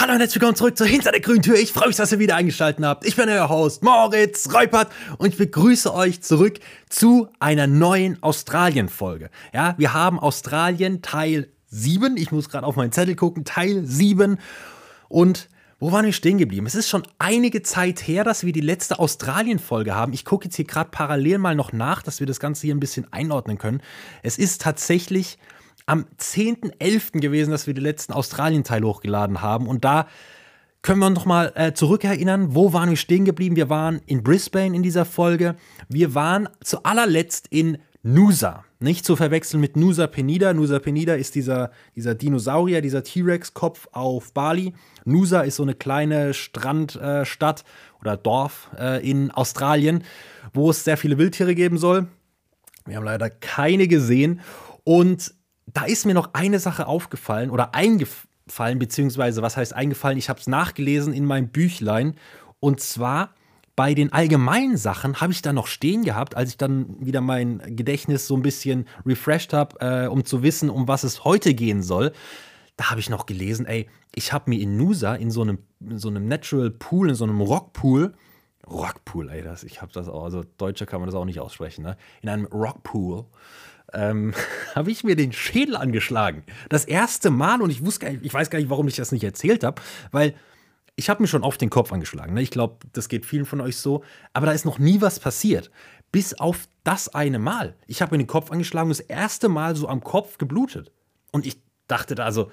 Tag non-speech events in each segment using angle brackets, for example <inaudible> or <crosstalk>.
Hallo und herzlich willkommen zurück zu Hinter der grünen Tür. Ich freue mich, dass ihr wieder eingeschaltet habt. Ich bin euer Host Moritz Reupert und ich begrüße euch zurück zu einer neuen Australien-Folge. Ja, wir haben Australien Teil 7. Ich muss gerade auf meinen Zettel gucken. Teil 7. Und wo waren wir stehen geblieben? Es ist schon einige Zeit her, dass wir die letzte Australien-Folge haben. Ich gucke jetzt hier gerade parallel mal noch nach, dass wir das Ganze hier ein bisschen einordnen können. Es ist tatsächlich am 10.11. gewesen, dass wir den letzten Australien-Teil hochgeladen haben. Und da können wir uns noch mal äh, zurückerinnern, wo waren wir stehen geblieben? Wir waren in Brisbane in dieser Folge. Wir waren zu allerletzt in Nusa. Nicht zu verwechseln mit Nusa Penida. Nusa Penida ist dieser, dieser Dinosaurier, dieser T-Rex-Kopf auf Bali. Nusa ist so eine kleine Strandstadt äh, oder Dorf äh, in Australien, wo es sehr viele Wildtiere geben soll. Wir haben leider keine gesehen. Und da ist mir noch eine Sache aufgefallen oder eingefallen, beziehungsweise was heißt eingefallen? Ich habe es nachgelesen in meinem Büchlein. Und zwar bei den allgemeinen Sachen habe ich da noch stehen gehabt, als ich dann wieder mein Gedächtnis so ein bisschen refreshed habe, äh, um zu wissen, um was es heute gehen soll. Da habe ich noch gelesen, ey, ich habe mir in Nusa in so einem, in so einem Natural Pool, in so einem Rockpool, Rockpool, ey, das, ich habe das auch, also Deutsche kann man das auch nicht aussprechen, ne? In einem Rockpool ähm, <laughs> habe ich mir den Schädel angeschlagen. Das erste Mal und ich wusste gar nicht, ich weiß gar nicht, warum ich das nicht erzählt habe, weil ich habe mir schon oft den Kopf angeschlagen. Ne? Ich glaube, das geht vielen von euch so. Aber da ist noch nie was passiert. Bis auf das eine Mal. Ich habe mir den Kopf angeschlagen und das erste Mal so am Kopf geblutet. Und ich dachte da, also,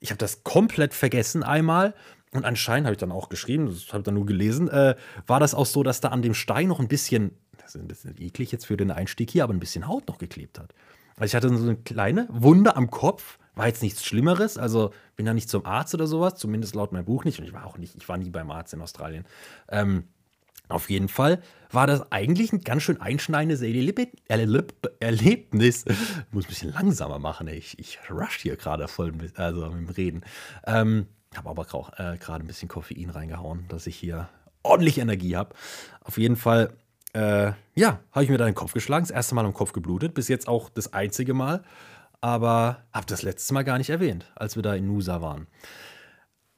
ich habe das komplett vergessen einmal. Und anscheinend habe ich dann auch geschrieben, das habe ich dann nur gelesen, äh, war das auch so, dass da an dem Stein noch ein bisschen das ist ein bisschen eklig jetzt für den Einstieg hier, aber ein bisschen Haut noch geklebt hat. Also ich hatte so eine kleine Wunde am Kopf, war jetzt nichts Schlimmeres, also bin da nicht zum Arzt oder sowas, zumindest laut meinem Buch nicht. Und ich war auch nicht, ich war nie beim Arzt in Australien. Ähm, auf jeden Fall war das eigentlich ein ganz schön einschneidendes Erlebnis. Ich muss ein bisschen langsamer machen, ich, ich rush hier gerade voll mit, also mit dem Reden. Ähm, habe aber äh, gerade ein bisschen Koffein reingehauen, dass ich hier ordentlich Energie habe. Auf jeden Fall äh, ja, habe ich mir da den Kopf geschlagen. Das erste Mal am Kopf geblutet. Bis jetzt auch das einzige Mal. Aber habe das letzte Mal gar nicht erwähnt, als wir da in Nusa waren.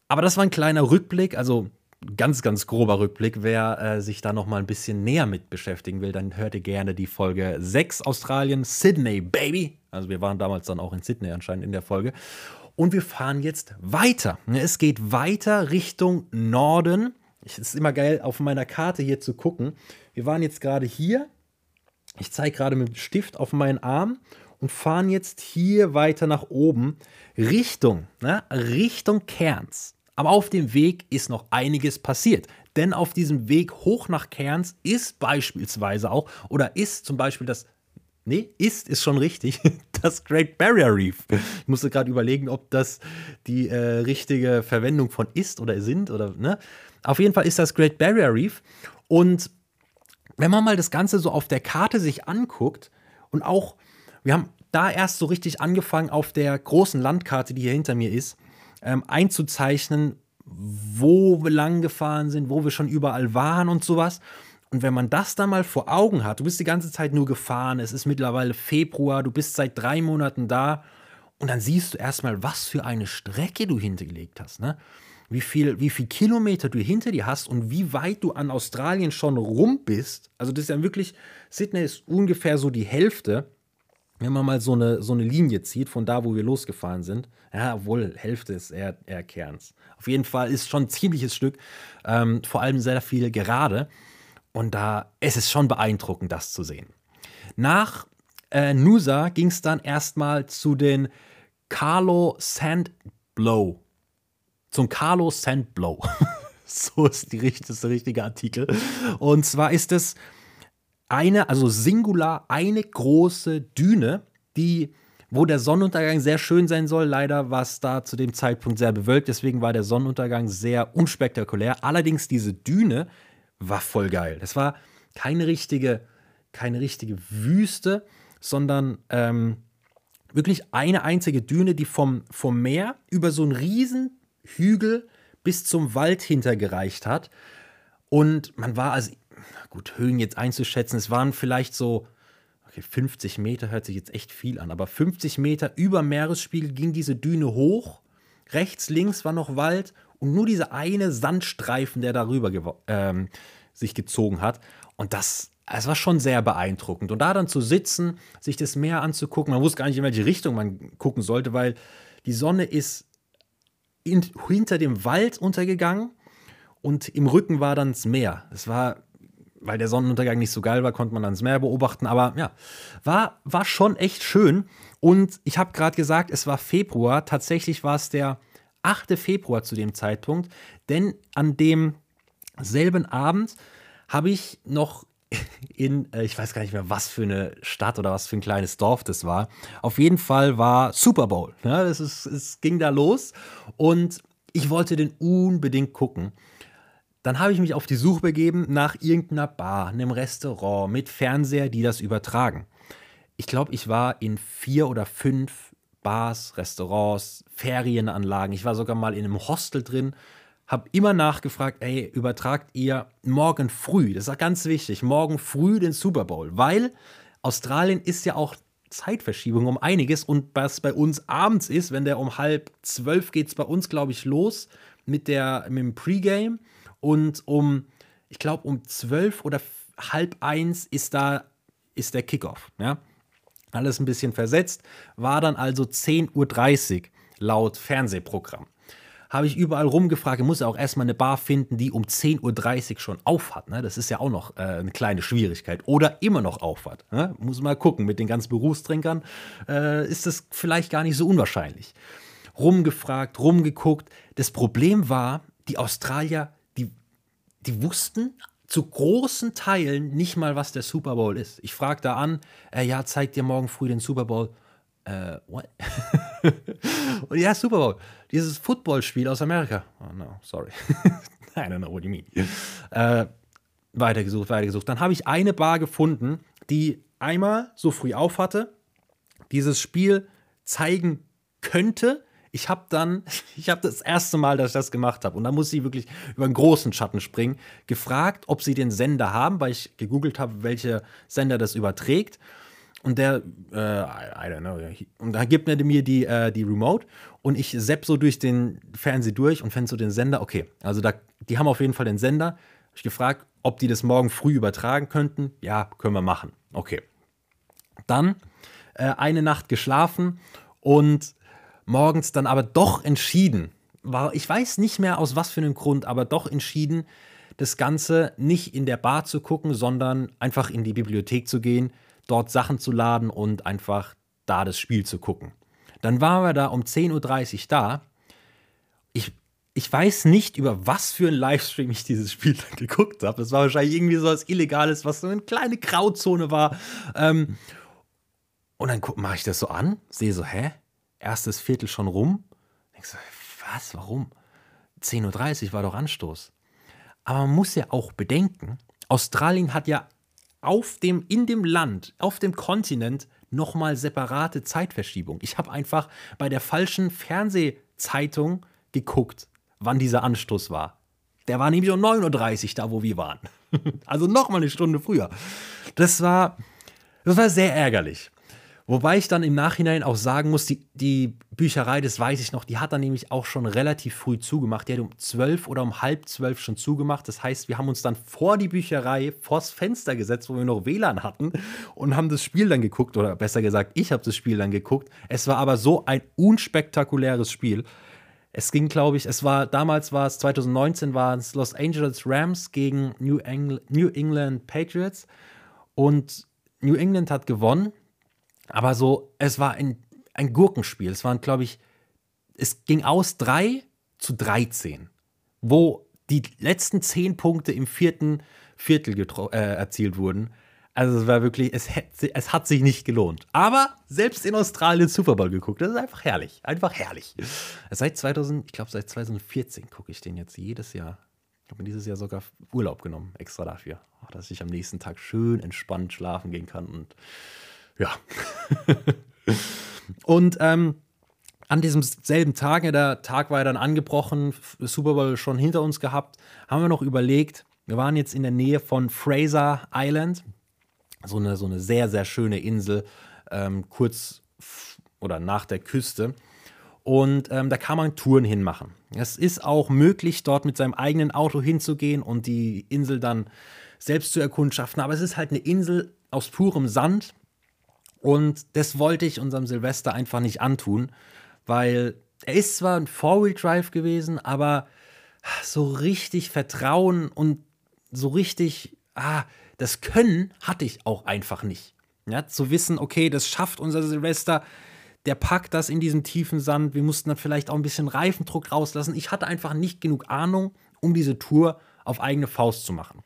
Aber das war ein kleiner Rückblick, also ganz, ganz grober Rückblick. Wer äh, sich da noch mal ein bisschen näher mit beschäftigen will, dann hört ihr gerne die Folge 6 Australien, Sydney, Baby. Also wir waren damals dann auch in Sydney anscheinend in der Folge. Und wir fahren jetzt weiter. Es geht weiter Richtung Norden. Es ist immer geil, auf meiner Karte hier zu gucken. Wir waren jetzt gerade hier. Ich zeige gerade mit dem Stift auf meinen Arm und fahren jetzt hier weiter nach oben Richtung, ne, Richtung Cairns. Aber auf dem Weg ist noch einiges passiert. Denn auf diesem Weg hoch nach Cairns ist beispielsweise auch, oder ist zum Beispiel das, nee, ist, ist schon richtig, <laughs> das Great Barrier Reef. Ich musste gerade überlegen, ob das die äh, richtige Verwendung von ist oder sind oder, ne. Auf jeden Fall ist das Great Barrier Reef und wenn man mal das Ganze so auf der Karte sich anguckt und auch, wir haben da erst so richtig angefangen, auf der großen Landkarte, die hier hinter mir ist, ähm, einzuzeichnen, wo wir lang gefahren sind, wo wir schon überall waren und sowas. Und wenn man das dann mal vor Augen hat, du bist die ganze Zeit nur gefahren, es ist mittlerweile Februar, du bist seit drei Monaten da und dann siehst du erstmal, was für eine Strecke du hintergelegt hast. Ne? Wie viel, wie viel Kilometer du hinter dir hast und wie weit du an Australien schon rum bist. Also das ist ja wirklich, Sydney ist ungefähr so die Hälfte, wenn man mal so eine, so eine Linie zieht von da, wo wir losgefahren sind. Ja, obwohl Hälfte ist eher, eher Kerns. Auf jeden Fall ist schon ein ziemliches Stück, ähm, vor allem sehr viel gerade. Und da es ist schon beeindruckend, das zu sehen. Nach äh, Nusa ging es dann erstmal zu den Carlo Sandblow zum Carlos Sandblow. <laughs> so ist, die, das der richtige Artikel. Und zwar ist es eine, also singular, eine große Düne, die, wo der Sonnenuntergang sehr schön sein soll. Leider war es da zu dem Zeitpunkt sehr bewölkt, deswegen war der Sonnenuntergang sehr unspektakulär. Allerdings diese Düne war voll geil. Das war keine richtige, keine richtige Wüste, sondern ähm, wirklich eine einzige Düne, die vom, vom Meer über so einen riesen Hügel bis zum Wald hintergereicht hat. Und man war also, gut, Höhen jetzt einzuschätzen, es waren vielleicht so, okay, 50 Meter hört sich jetzt echt viel an, aber 50 Meter über Meeresspiegel ging diese Düne hoch, rechts, links war noch Wald und nur dieser eine Sandstreifen, der darüber ähm, sich gezogen hat. Und das, es war schon sehr beeindruckend. Und da dann zu sitzen, sich das Meer anzugucken, man wusste gar nicht, in welche Richtung man gucken sollte, weil die Sonne ist in, hinter dem Wald untergegangen und im Rücken war dann das Meer. Es war, weil der Sonnenuntergang nicht so geil war, konnte man dann das Meer beobachten. Aber ja, war, war schon echt schön. Und ich habe gerade gesagt, es war Februar. Tatsächlich war es der 8. Februar zu dem Zeitpunkt. Denn an dem selben Abend habe ich noch in, äh, ich weiß gar nicht mehr, was für eine Stadt oder was für ein kleines Dorf das war. Auf jeden Fall war Super Bowl. Ne? Das ist, es ging da los und ich wollte den unbedingt gucken. Dann habe ich mich auf die Suche begeben nach irgendeiner Bar, einem Restaurant mit Fernseher, die das übertragen. Ich glaube, ich war in vier oder fünf Bars, Restaurants, Ferienanlagen. Ich war sogar mal in einem Hostel drin habe immer nachgefragt, ey, übertragt ihr morgen früh, das ist ganz wichtig, morgen früh den Super Bowl, weil Australien ist ja auch Zeitverschiebung um einiges und was bei uns abends ist, wenn der um halb zwölf geht es bei uns, glaube ich, los mit, der, mit dem Pre-Game und um, ich glaube, um zwölf oder halb eins ist da ist der Kickoff, ja. Alles ein bisschen versetzt, war dann also 10.30 Uhr laut Fernsehprogramm habe ich überall rumgefragt. Ich muss ja auch erstmal eine Bar finden, die um 10.30 Uhr schon auf hat. Ne? Das ist ja auch noch äh, eine kleine Schwierigkeit. Oder immer noch auf hat. Ne? Muss mal gucken. Mit den ganzen Berufstrinkern äh, ist das vielleicht gar nicht so unwahrscheinlich. Rumgefragt, rumgeguckt. Das Problem war, die Australier, die, die wussten zu großen Teilen nicht mal, was der Super Bowl ist. Ich frage da an, äh, ja, zeigt dir morgen früh den Super Bowl äh, what? und <laughs> ja, Super Bowl. Dieses Footballspiel aus Amerika. Oh no, sorry. <laughs> I don't know what you mean. Äh, weitergesucht, weitergesucht. Dann habe ich eine Bar gefunden, die einmal so früh auf hatte, dieses Spiel zeigen könnte. Ich habe dann, <laughs> ich habe das erste Mal, dass ich das gemacht habe, und da muss ich wirklich über einen großen Schatten springen, gefragt, ob sie den Sender haben, weil ich gegoogelt habe, welche Sender das überträgt. Und der, äh, I, don't know, und da gibt er mir die, äh, die Remote und ich sepp so durch den Fernseher durch und fände so den Sender, okay, also da, die haben auf jeden Fall den Sender. Ich gefragt, ob die das morgen früh übertragen könnten. Ja, können wir machen. Okay. Dann äh, eine Nacht geschlafen und morgens dann aber doch entschieden, war, ich weiß nicht mehr aus was für einem Grund, aber doch entschieden, das Ganze nicht in der Bar zu gucken, sondern einfach in die Bibliothek zu gehen dort Sachen zu laden und einfach da das Spiel zu gucken. Dann waren wir da um 10.30 Uhr da. Ich, ich weiß nicht, über was für ein Livestream ich dieses Spiel <laughs> dann geguckt habe. Das war wahrscheinlich irgendwie so was Illegales, was so eine kleine Grauzone war. Ähm, und dann mache ich das so an, sehe so, hä? Erstes Viertel schon rum. Denk so, was, warum? 10.30 Uhr war doch Anstoß. Aber man muss ja auch bedenken, Australien hat ja auf dem, in dem Land, auf dem Kontinent nochmal separate Zeitverschiebung. Ich habe einfach bei der falschen Fernsehzeitung geguckt, wann dieser Anstoß war. Der war nämlich um 9.30 Uhr da, wo wir waren. <laughs> also nochmal eine Stunde früher. Das war, das war sehr ärgerlich. Wobei ich dann im Nachhinein auch sagen muss, die, die Bücherei, das weiß ich noch, die hat dann nämlich auch schon relativ früh zugemacht. Die hat um zwölf oder um halb zwölf schon zugemacht. Das heißt, wir haben uns dann vor die Bücherei, vors Fenster gesetzt, wo wir noch WLAN hatten und haben das Spiel dann geguckt. Oder besser gesagt, ich habe das Spiel dann geguckt. Es war aber so ein unspektakuläres Spiel. Es ging, glaube ich, es war, damals war es, 2019 waren es Los Angeles Rams gegen New, Engl New England Patriots. Und New England hat gewonnen aber so, es war ein, ein Gurkenspiel. Es waren, glaube ich, es ging aus 3 zu 13, wo die letzten 10 Punkte im vierten Viertel äh, erzielt wurden. Also es war wirklich, es, es hat sich nicht gelohnt. Aber selbst in Australien Super Bowl geguckt. Das ist einfach herrlich. Einfach herrlich. Seit 2000, ich glaube seit 2014 gucke ich den jetzt jedes Jahr. Ich habe mir dieses Jahr sogar Urlaub genommen, extra dafür. Dass ich am nächsten Tag schön entspannt schlafen gehen kann und ja. <laughs> und ähm, an diesem selben Tag, der Tag war ja dann angebrochen, Super Bowl schon hinter uns gehabt, haben wir noch überlegt, wir waren jetzt in der Nähe von Fraser Island, so eine, so eine sehr, sehr schöne Insel, ähm, kurz oder nach der Küste. Und ähm, da kann man Touren hinmachen. Es ist auch möglich, dort mit seinem eigenen Auto hinzugehen und die Insel dann selbst zu erkundschaften. Aber es ist halt eine Insel aus purem Sand. Und das wollte ich unserem Silvester einfach nicht antun, weil er ist zwar ein Four-Wheel-Drive gewesen, aber so richtig Vertrauen und so richtig, ah, das Können hatte ich auch einfach nicht. Ja, zu wissen, okay, das schafft unser Silvester, der packt das in diesen tiefen Sand. Wir mussten dann vielleicht auch ein bisschen Reifendruck rauslassen. Ich hatte einfach nicht genug Ahnung, um diese Tour auf eigene Faust zu machen.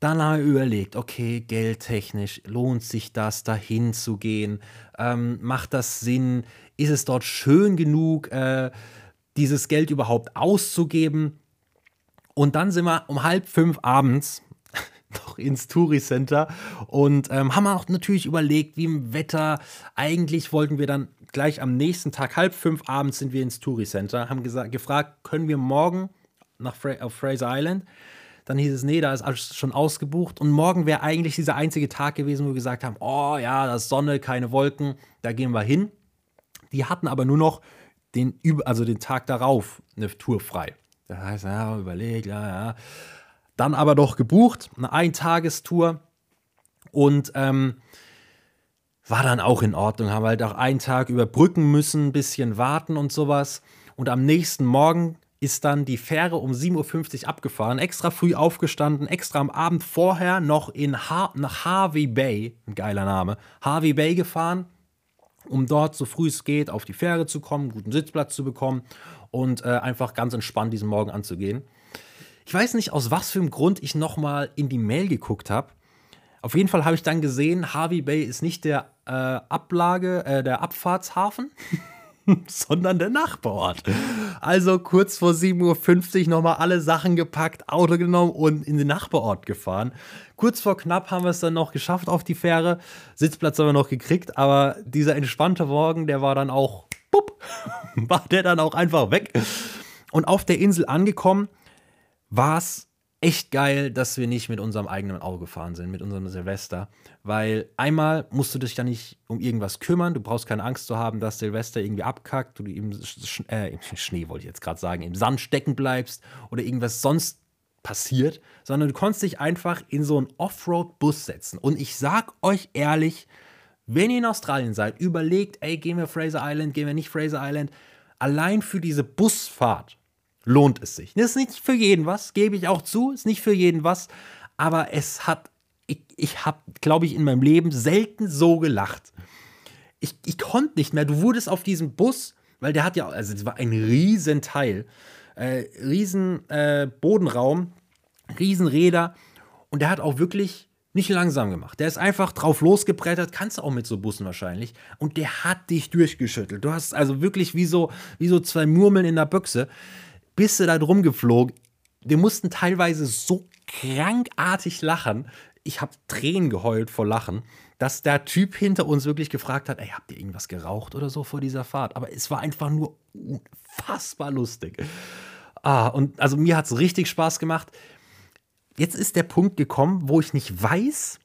Dann habe ich überlegt, okay, geldtechnisch lohnt sich das, dahin zu gehen? Ähm, macht das Sinn? Ist es dort schön genug, äh, dieses Geld überhaupt auszugeben? Und dann sind wir um halb fünf abends <laughs> noch ins Touri Center und ähm, haben auch natürlich überlegt, wie im Wetter. Eigentlich wollten wir dann gleich am nächsten Tag, halb fünf abends, sind wir ins Touri Center, haben gefragt, können wir morgen nach Fra auf Fraser Island? Dann hieß es, nee, da ist alles schon ausgebucht. Und morgen wäre eigentlich dieser einzige Tag gewesen, wo wir gesagt haben, oh ja, da ist Sonne, keine Wolken, da gehen wir hin. Die hatten aber nur noch den, also den Tag darauf eine Tour frei. Das heißt, ja, überlegt, ja, ja dann aber doch gebucht, eine Eintagestour und ähm, war dann auch in Ordnung. Haben halt auch einen Tag überbrücken müssen, ein bisschen warten und sowas. Und am nächsten Morgen ist dann die Fähre um 7.50 Uhr abgefahren, extra früh aufgestanden, extra am Abend vorher noch in ha nach Harvey Bay, ein geiler Name, Harvey Bay gefahren, um dort so früh es geht auf die Fähre zu kommen, guten Sitzplatz zu bekommen und äh, einfach ganz entspannt diesen Morgen anzugehen. Ich weiß nicht, aus was für einem Grund ich nochmal in die Mail geguckt habe. Auf jeden Fall habe ich dann gesehen, Harvey Bay ist nicht der äh, Ablage, äh, der Abfahrtshafen, <laughs> sondern der Nachbarort. Also kurz vor 7.50 Uhr nochmal alle Sachen gepackt, Auto genommen und in den Nachbarort gefahren. Kurz vor knapp haben wir es dann noch geschafft auf die Fähre. Sitzplatz haben wir noch gekriegt, aber dieser entspannte Morgen, der war dann auch, bupp, <laughs> war der dann auch einfach weg. Und auf der Insel angekommen, war es echt geil, dass wir nicht mit unserem eigenen Auto gefahren sind, mit unserem Silvester. Weil einmal musst du dich ja nicht um irgendwas kümmern. Du brauchst keine Angst zu haben, dass Silvester irgendwie abkackt, du im, Sch äh, im Schnee, wollte ich jetzt gerade sagen, im Sand stecken bleibst oder irgendwas sonst passiert, sondern du konntest dich einfach in so einen Offroad-Bus setzen. Und ich sag euch ehrlich, wenn ihr in Australien seid, überlegt, ey, gehen wir Fraser Island, gehen wir nicht Fraser Island. Allein für diese Busfahrt lohnt es sich. Das ist nicht für jeden was, gebe ich auch zu, ist nicht für jeden was, aber es hat, ich, ich habe, glaube ich, in meinem Leben selten so gelacht. Ich, ich konnte nicht mehr, du wurdest auf diesem Bus, weil der hat ja, also es war ein Riesenteil, äh, riesen äh, Bodenraum, Riesenräder und der hat auch wirklich nicht langsam gemacht. Der ist einfach drauf losgebrettert, kannst du auch mit so Bussen wahrscheinlich. Und der hat dich durchgeschüttelt. Du hast also wirklich wie so, wie so zwei Murmeln in der Büchse bist du da drum geflogen. Wir mussten teilweise so krankartig lachen. Ich habe Tränen geheult vor Lachen, dass der Typ hinter uns wirklich gefragt hat: Ey, habt ihr irgendwas geraucht oder so vor dieser Fahrt? Aber es war einfach nur unfassbar lustig. Ah, und also mir hat es richtig Spaß gemacht. Jetzt ist der Punkt gekommen, wo ich nicht weiß,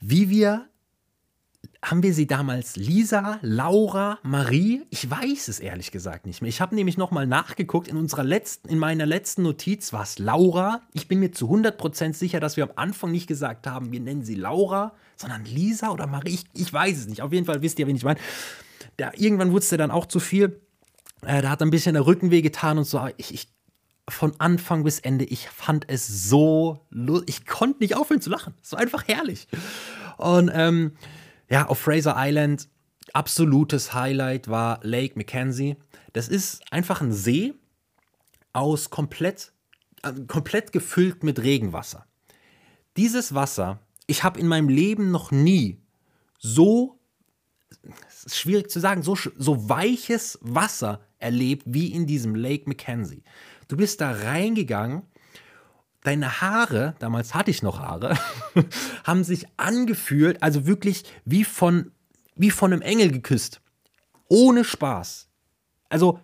wie wir haben wir sie damals Lisa, Laura, Marie? Ich weiß es ehrlich gesagt nicht mehr. Ich habe nämlich nochmal nachgeguckt. In, unserer letzten, in meiner letzten Notiz war es Laura. Ich bin mir zu 100% sicher, dass wir am Anfang nicht gesagt haben, wir nennen sie Laura, sondern Lisa oder Marie. Ich, ich weiß es nicht. Auf jeden Fall wisst ihr, wen ich meine. Da, irgendwann wurde es dann auch zu viel. Äh, da hat ein bisschen der Rücken wehgetan und so. Ich, ich, von Anfang bis Ende, ich fand es so. Ich konnte nicht aufhören zu lachen. Es war einfach herrlich. Und ähm, ja, auf Fraser Island, absolutes Highlight war Lake Mackenzie. Das ist einfach ein See aus komplett, äh, komplett gefüllt mit Regenwasser. Dieses Wasser, ich habe in meinem Leben noch nie so, schwierig zu sagen, so, so weiches Wasser erlebt wie in diesem Lake Mackenzie. Du bist da reingegangen deine Haare, damals hatte ich noch Haare, <laughs> haben sich angefühlt, also wirklich wie von, wie von einem Engel geküsst. Ohne Spaß. Also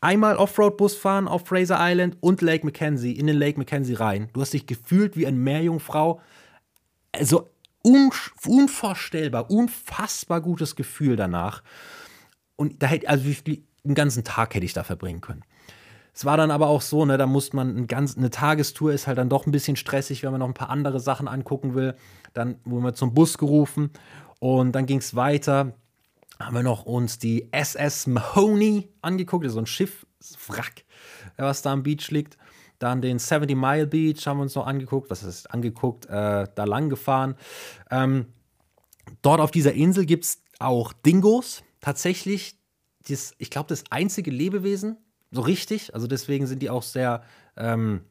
einmal Offroad-Bus fahren auf Fraser Island und Lake Mackenzie, in den Lake Mackenzie rein. Du hast dich gefühlt wie eine Meerjungfrau. Also un unvorstellbar, unfassbar gutes Gefühl danach. Und da hätte, also einen ganzen Tag hätte ich da verbringen können. Es war dann aber auch so, ne, da muss man ein ganz, eine Tagestour ist halt dann doch ein bisschen stressig, wenn man noch ein paar andere Sachen angucken will. Dann wurden wir zum Bus gerufen und dann ging es weiter. Haben wir noch uns die SS Mahoney angeguckt, so ein Schiffswrack, was da am Beach liegt. Dann den 70 Mile Beach haben wir uns noch angeguckt. Was ist angeguckt? Äh, da lang gefahren. Ähm, dort auf dieser Insel gibt es auch Dingos. Tatsächlich, das, ich glaube, das einzige Lebewesen, so richtig. Also deswegen sind die auch sehr ähm,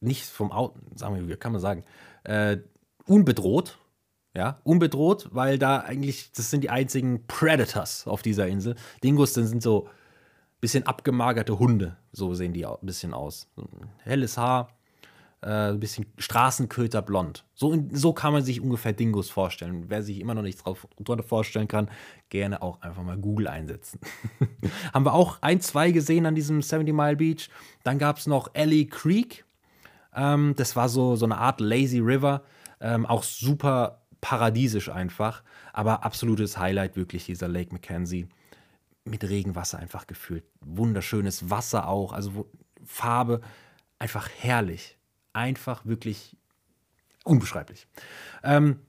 nicht vom Auto, sagen wir, wie kann man sagen, äh, unbedroht. Ja, unbedroht, weil da eigentlich, das sind die einzigen Predators auf dieser Insel. Dingos sind, sind so bisschen abgemagerte Hunde, so sehen die ein bisschen aus. Helles Haar, äh, ein bisschen Straßenköter blond. So, so kann man sich ungefähr Dingos vorstellen. Wer sich immer noch nicht drauf, drunter vorstellen kann, gerne auch einfach mal Google einsetzen. <laughs> Haben wir auch ein, zwei gesehen an diesem 70 Mile Beach. Dann gab es noch Ellie Creek. Ähm, das war so, so eine Art Lazy River. Ähm, auch super paradiesisch einfach. Aber absolutes Highlight wirklich dieser Lake Mackenzie. Mit Regenwasser einfach gefüllt. Wunderschönes Wasser auch. Also Farbe. Einfach herrlich einfach wirklich unbeschreiblich. Ähm,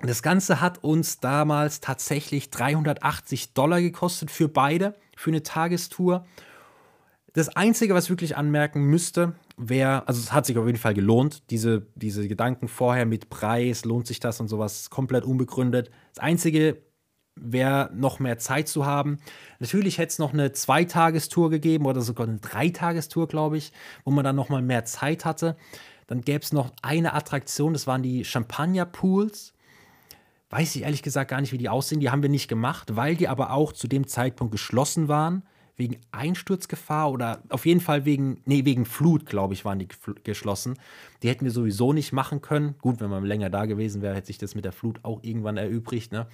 das Ganze hat uns damals tatsächlich 380 Dollar gekostet für beide, für eine Tagestour. Das Einzige, was ich wirklich anmerken müsste, wäre, also es hat sich auf jeden Fall gelohnt, diese, diese Gedanken vorher mit Preis, lohnt sich das und sowas, komplett unbegründet. Das Einzige wäre noch mehr Zeit zu haben. Natürlich hätte es noch eine Zweitagestour gegeben oder sogar eine Dreitagestour, glaube ich, wo man dann noch mal mehr Zeit hatte. Dann gäbe es noch eine Attraktion, das waren die Champagner-Pools. Weiß ich ehrlich gesagt gar nicht, wie die aussehen. Die haben wir nicht gemacht, weil die aber auch zu dem Zeitpunkt geschlossen waren. Wegen Einsturzgefahr oder auf jeden Fall wegen, nee, wegen Flut, glaube ich, waren die geschlossen. Die hätten wir sowieso nicht machen können. Gut, wenn man länger da gewesen wäre, hätte sich das mit der Flut auch irgendwann erübrigt. Ne?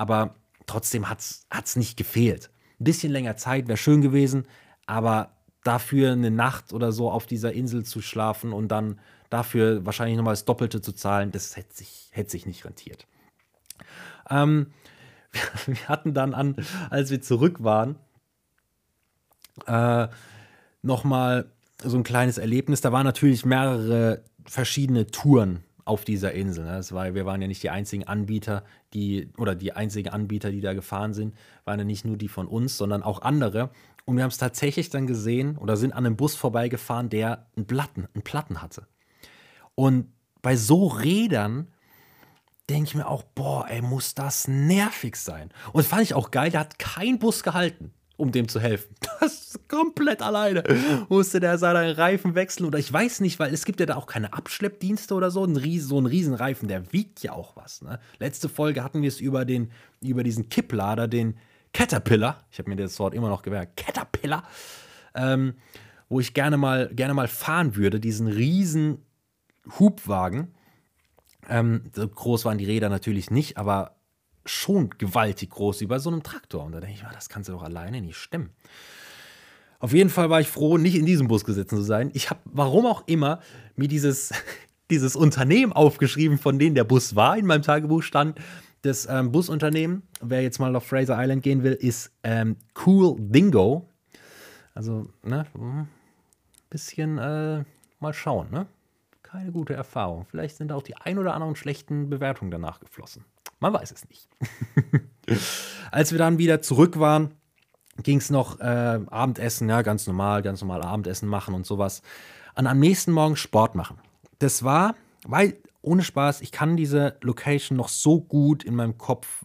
Aber trotzdem hat es nicht gefehlt. Ein bisschen länger Zeit wäre schön gewesen, aber dafür eine Nacht oder so auf dieser Insel zu schlafen und dann dafür wahrscheinlich nochmal das Doppelte zu zahlen, das hätte sich, hätte sich nicht rentiert. Ähm, <laughs> wir hatten dann an, als wir zurück waren, äh, nochmal so ein kleines Erlebnis. Da waren natürlich mehrere verschiedene Touren auf dieser Insel. Ne? Das war, wir waren ja nicht die einzigen Anbieter, die, oder die einzigen Anbieter, die da gefahren sind, waren ja nicht nur die von uns, sondern auch andere. Und wir haben es tatsächlich dann gesehen oder sind an einem Bus vorbeigefahren, der einen Platten, einen Platten hatte. Und bei so Rädern denke ich mir auch, boah, ey, muss das nervig sein. Und das fand ich auch geil, der hat kein Bus gehalten um dem zu helfen. <laughs> Das ist komplett alleine. Musste der seinen Reifen wechseln oder ich weiß nicht, weil es gibt ja da auch keine Abschleppdienste oder so. Ein Ries so ein Riesenreifen, der wiegt ja auch was. Ne? Letzte Folge hatten wir es über, den, über diesen Kipplader, den Caterpillar. Ich habe mir das Wort immer noch gemerkt. Caterpillar. Ähm, wo ich gerne mal, gerne mal fahren würde, diesen riesen Hubwagen. Ähm, so groß waren die Räder natürlich nicht, aber schon gewaltig groß wie bei so einem Traktor. Und da denke ich mir, das kannst du doch alleine nicht stemmen. Auf jeden Fall war ich froh, nicht in diesem Bus gesessen zu sein. Ich habe, warum auch immer, mir dieses, <laughs> dieses Unternehmen aufgeschrieben, von denen der Bus war. In meinem Tagebuch stand, das ähm, Busunternehmen, wer jetzt mal auf Fraser Island gehen will, ist ähm, Cool Dingo. Also, ne, ein bisschen äh, mal schauen, ne? Keine gute Erfahrung. Vielleicht sind auch die ein oder anderen schlechten Bewertungen danach geflossen. Man weiß es nicht. <laughs> Als wir dann wieder zurück waren, ging es noch äh, Abendessen, ja, ganz normal, ganz normal Abendessen machen und sowas. Und am nächsten Morgen Sport machen. Das war, weil, ohne Spaß, ich kann diese Location noch so gut in meinem Kopf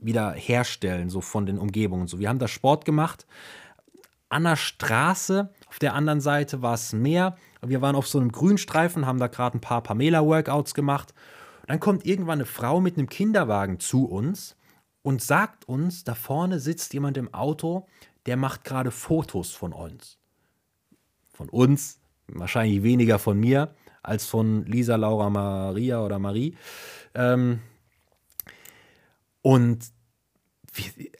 wieder herstellen, so von den Umgebungen. So, wir haben da Sport gemacht. An der Straße, auf der anderen Seite war es Meer. Wir waren auf so einem Grünstreifen, haben da gerade ein paar Pamela-Workouts gemacht. Dann kommt irgendwann eine Frau mit einem Kinderwagen zu uns und sagt uns, da vorne sitzt jemand im Auto, der macht gerade Fotos von uns. Von uns, wahrscheinlich weniger von mir als von Lisa, Laura, Maria oder Marie. Ähm, und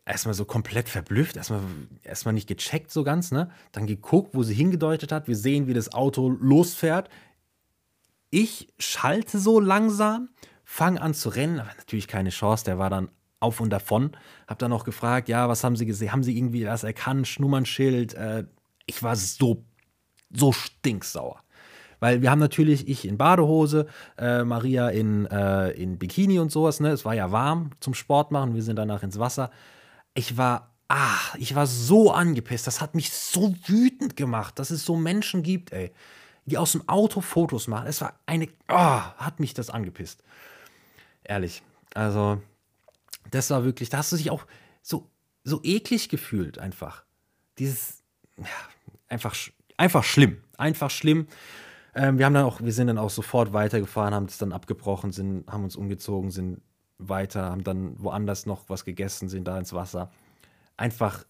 erstmal so komplett verblüfft, erstmal, erstmal nicht gecheckt so ganz, ne? Dann geguckt, wo sie hingedeutet hat. Wir sehen, wie das Auto losfährt. Ich schalte so langsam, fange an zu rennen, aber natürlich keine Chance. Der war dann auf und davon. Hab dann noch gefragt, ja, was haben Sie gesehen? Haben Sie irgendwie das erkannt? Schnummernschild? Äh, ich war so, so stinksauer. Weil wir haben natürlich, ich in Badehose, äh, Maria in, äh, in Bikini und sowas, ne? Es war ja warm zum Sport machen, wir sind danach ins Wasser. Ich war, ah, ich war so angepisst. Das hat mich so wütend gemacht, dass es so Menschen gibt, ey, die aus dem Auto Fotos machen. Es war eine, ah, hat mich das angepisst. Ehrlich. Also, das war wirklich, da hast du dich auch so, so eklig gefühlt einfach. Dieses, ja, einfach, einfach schlimm. Einfach schlimm. Ähm, wir haben dann auch, wir sind dann auch sofort weitergefahren, haben es dann abgebrochen, sind, haben uns umgezogen, sind weiter, haben dann woanders noch was gegessen, sind da ins Wasser. Einfach,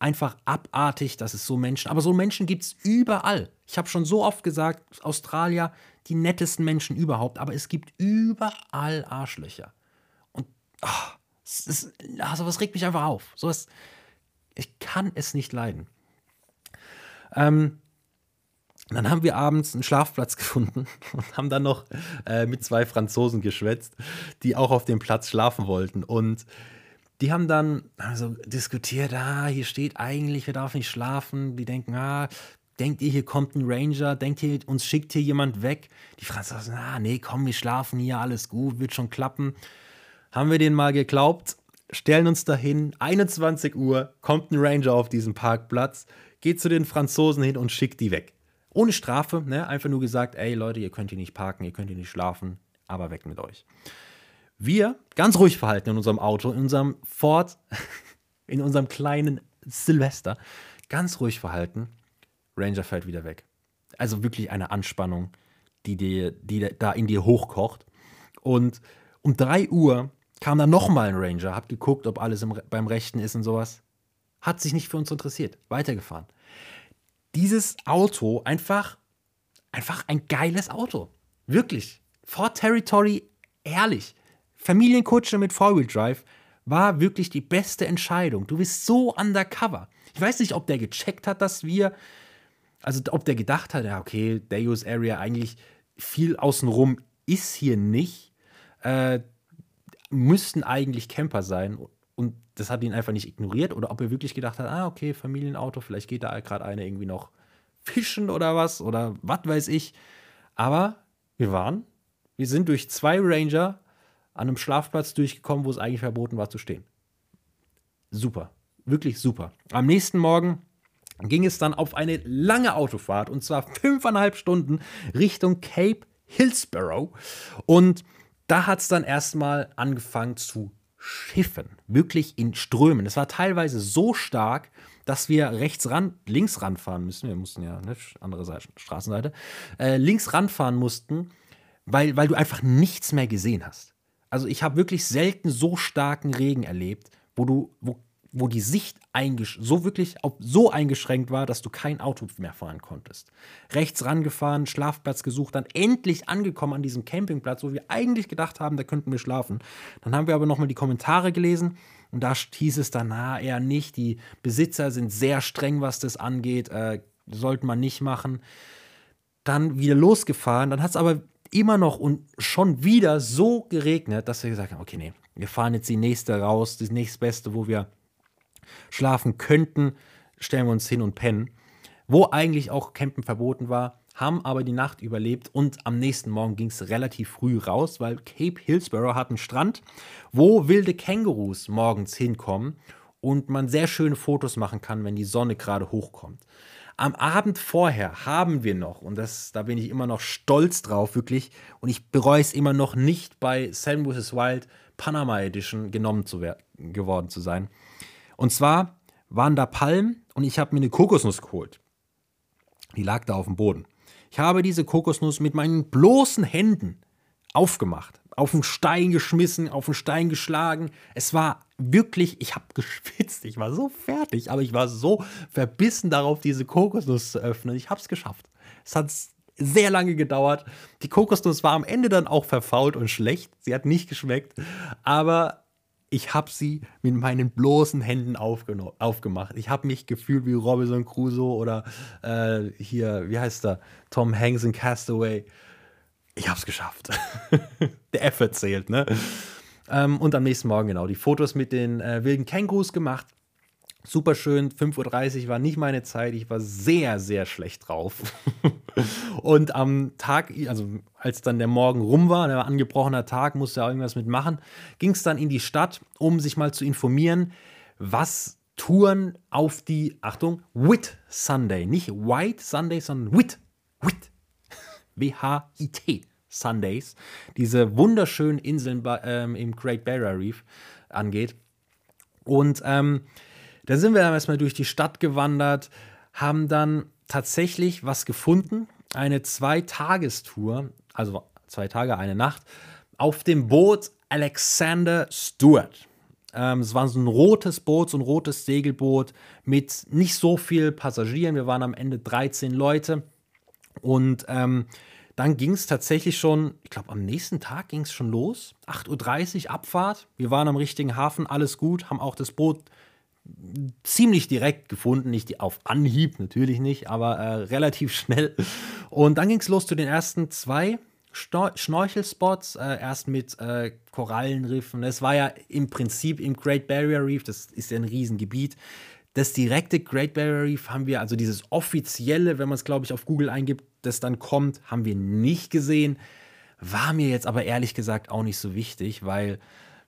einfach abartig, dass es so Menschen, aber so Menschen gibt es überall. Ich habe schon so oft gesagt, Australier, die nettesten Menschen überhaupt, aber es gibt überall Arschlöcher. Und oh, es ist, also was regt mich einfach auf. So ich kann es nicht leiden. Ähm, dann haben wir abends einen Schlafplatz <laughs> gefunden und haben dann noch äh, mit zwei Franzosen geschwätzt, die auch auf dem Platz schlafen wollten. Und die haben dann also diskutiert, ah, hier steht eigentlich, wir dürfen nicht schlafen. Die denken, ah, denkt ihr, hier kommt ein Ranger, denkt ihr, uns schickt hier jemand weg? Die Franzosen, ah, nee, komm, wir schlafen hier, alles gut, wird schon klappen. Haben wir denen mal geglaubt, stellen uns dahin, 21 Uhr, kommt ein Ranger auf diesen Parkplatz, geht zu den Franzosen hin und schickt die weg. Ohne Strafe, ne? einfach nur gesagt, ey Leute, ihr könnt hier nicht parken, ihr könnt hier nicht schlafen, aber weg mit euch. Wir, ganz ruhig verhalten in unserem Auto, in unserem Ford, <laughs> in unserem kleinen Silvester, ganz ruhig verhalten, Ranger fällt wieder weg. Also wirklich eine Anspannung, die, dir, die da in dir hochkocht. Und um 3 Uhr kam dann nochmal ein Ranger, hat geguckt, ob alles im, beim Rechten ist und sowas. Hat sich nicht für uns interessiert, weitergefahren dieses Auto einfach, einfach ein geiles Auto. Wirklich. Ford Territory, ehrlich. Familienkutsche mit Four-Wheel Drive war wirklich die beste Entscheidung. Du bist so undercover. Ich weiß nicht, ob der gecheckt hat, dass wir, also ob der gedacht hat, ja, okay, Deus Area eigentlich viel außenrum ist hier nicht. Äh, müssten eigentlich Camper sein und das hat ihn einfach nicht ignoriert oder ob er wirklich gedacht hat, ah, okay, Familienauto, vielleicht geht da gerade einer irgendwie noch fischen oder was oder was weiß ich. Aber wir waren, wir sind durch zwei Ranger an einem Schlafplatz durchgekommen, wo es eigentlich verboten war zu stehen. Super, wirklich super. Am nächsten Morgen ging es dann auf eine lange Autofahrt und zwar fünfeinhalb Stunden Richtung Cape Hillsborough. Und da hat es dann erstmal angefangen zu Schiffen, wirklich in Strömen. Es war teilweise so stark, dass wir rechts ran, links ranfahren müssen. Wir mussten ja, ne, andere Seite, Straßenseite, äh, links ranfahren mussten, weil, weil du einfach nichts mehr gesehen hast. Also ich habe wirklich selten so starken Regen erlebt, wo du, wo wo die Sicht so wirklich so eingeschränkt war, dass du kein Auto mehr fahren konntest. Rechts rangefahren, Schlafplatz gesucht, dann endlich angekommen an diesem Campingplatz, wo wir eigentlich gedacht haben, da könnten wir schlafen. Dann haben wir aber nochmal die Kommentare gelesen und da hieß es dann, na, eher nicht. Die Besitzer sind sehr streng, was das angeht, äh, sollte man nicht machen. Dann wieder losgefahren, dann hat es aber immer noch und schon wieder so geregnet, dass wir gesagt haben, okay, nee, wir fahren jetzt die nächste raus, das nächstbeste, wo wir schlafen könnten, stellen wir uns hin und pennen. Wo eigentlich auch Campen verboten war, haben aber die Nacht überlebt und am nächsten Morgen ging es relativ früh raus, weil Cape Hillsborough hat einen Strand, wo wilde Kängurus morgens hinkommen und man sehr schöne Fotos machen kann, wenn die Sonne gerade hochkommt. Am Abend vorher haben wir noch, und das, da bin ich immer noch stolz drauf, wirklich, und ich bereue es immer noch nicht bei Sam vs. Wild Panama Edition genommen zu geworden zu sein. Und zwar waren da Palmen und ich habe mir eine Kokosnuss geholt. Die lag da auf dem Boden. Ich habe diese Kokosnuss mit meinen bloßen Händen aufgemacht, auf den Stein geschmissen, auf den Stein geschlagen. Es war wirklich, ich habe geschwitzt, ich war so fertig, aber ich war so verbissen darauf, diese Kokosnuss zu öffnen. Ich habe es geschafft. Es hat sehr lange gedauert. Die Kokosnuss war am Ende dann auch verfault und schlecht. Sie hat nicht geschmeckt, aber ich habe sie mit meinen bloßen Händen aufgemacht. Ich habe mich gefühlt wie Robinson Crusoe oder äh, hier, wie heißt er, Tom Hanks in Castaway. Ich habe es geschafft. <laughs> Der Effort zählt, ne? Ähm, und am nächsten Morgen genau die Fotos mit den äh, wilden Kängurus gemacht. Super schön, 5.30 Uhr war nicht meine Zeit. Ich war sehr, sehr schlecht drauf. <laughs> und am Tag, also als dann der Morgen rum war, der angebrochener Tag, musste er irgendwas mitmachen, ging es dann in die Stadt, um sich mal zu informieren, was Touren auf die, Achtung, Wit Sunday, nicht White Sunday, sondern Wit, Wit, W-H-I-T Sundays, diese wunderschönen Inseln ähm, im Great Barrier Reef angeht. Und ähm, da sind wir dann erstmal durch die Stadt gewandert, haben dann tatsächlich was gefunden, eine Zweitagestour, also zwei Tage, eine Nacht, auf dem Boot Alexander Stewart. Ähm, es war so ein rotes Boot, so ein rotes Segelboot mit nicht so viel Passagieren. Wir waren am Ende 13 Leute. Und ähm, dann ging es tatsächlich schon, ich glaube, am nächsten Tag ging es schon los. 8.30 Uhr Abfahrt. Wir waren am richtigen Hafen, alles gut, haben auch das Boot ziemlich direkt gefunden, nicht auf Anhieb, natürlich nicht, aber äh, relativ <laughs> schnell. Und dann ging es los zu den ersten zwei Schnorchelspots, äh, erst mit äh, Korallenriffen. Es war ja im Prinzip im Great Barrier Reef, das ist ja ein Riesengebiet. Das direkte Great Barrier Reef haben wir, also dieses offizielle, wenn man es, glaube ich, auf Google eingibt, das dann kommt, haben wir nicht gesehen. War mir jetzt aber ehrlich gesagt auch nicht so wichtig, weil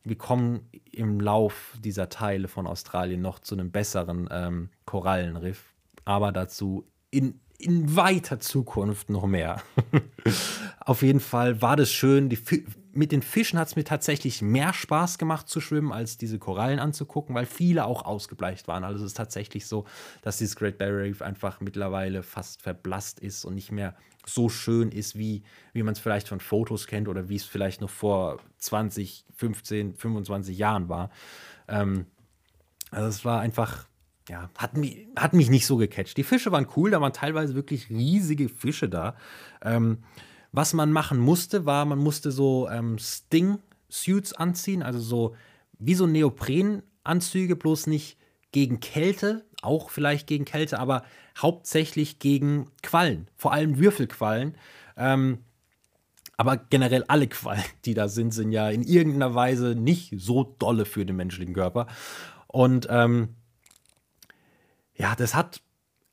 wir kommen im Lauf dieser Teile von Australien noch zu einem besseren ähm, Korallenriff. Aber dazu in in weiter Zukunft noch mehr. <laughs> Auf jeden Fall war das schön. Die, mit den Fischen hat es mir tatsächlich mehr Spaß gemacht zu schwimmen, als diese Korallen anzugucken, weil viele auch ausgebleicht waren. Also es ist tatsächlich so, dass dieses Great Barrier Reef einfach mittlerweile fast verblasst ist und nicht mehr so schön ist, wie, wie man es vielleicht von Fotos kennt oder wie es vielleicht noch vor 20, 15, 25 Jahren war. Ähm, also es war einfach ja, hat mich, hat mich nicht so gecatcht. Die Fische waren cool, da waren teilweise wirklich riesige Fische da. Ähm, was man machen musste, war, man musste so ähm, Sting-Suits anziehen, also so wie so Neoprenanzüge, bloß nicht gegen Kälte, auch vielleicht gegen Kälte, aber hauptsächlich gegen Quallen, vor allem Würfelquallen. Ähm, aber generell alle Quallen, <laughs> die da sind, sind ja in irgendeiner Weise nicht so dolle für den menschlichen Körper. Und ähm, ja, das hat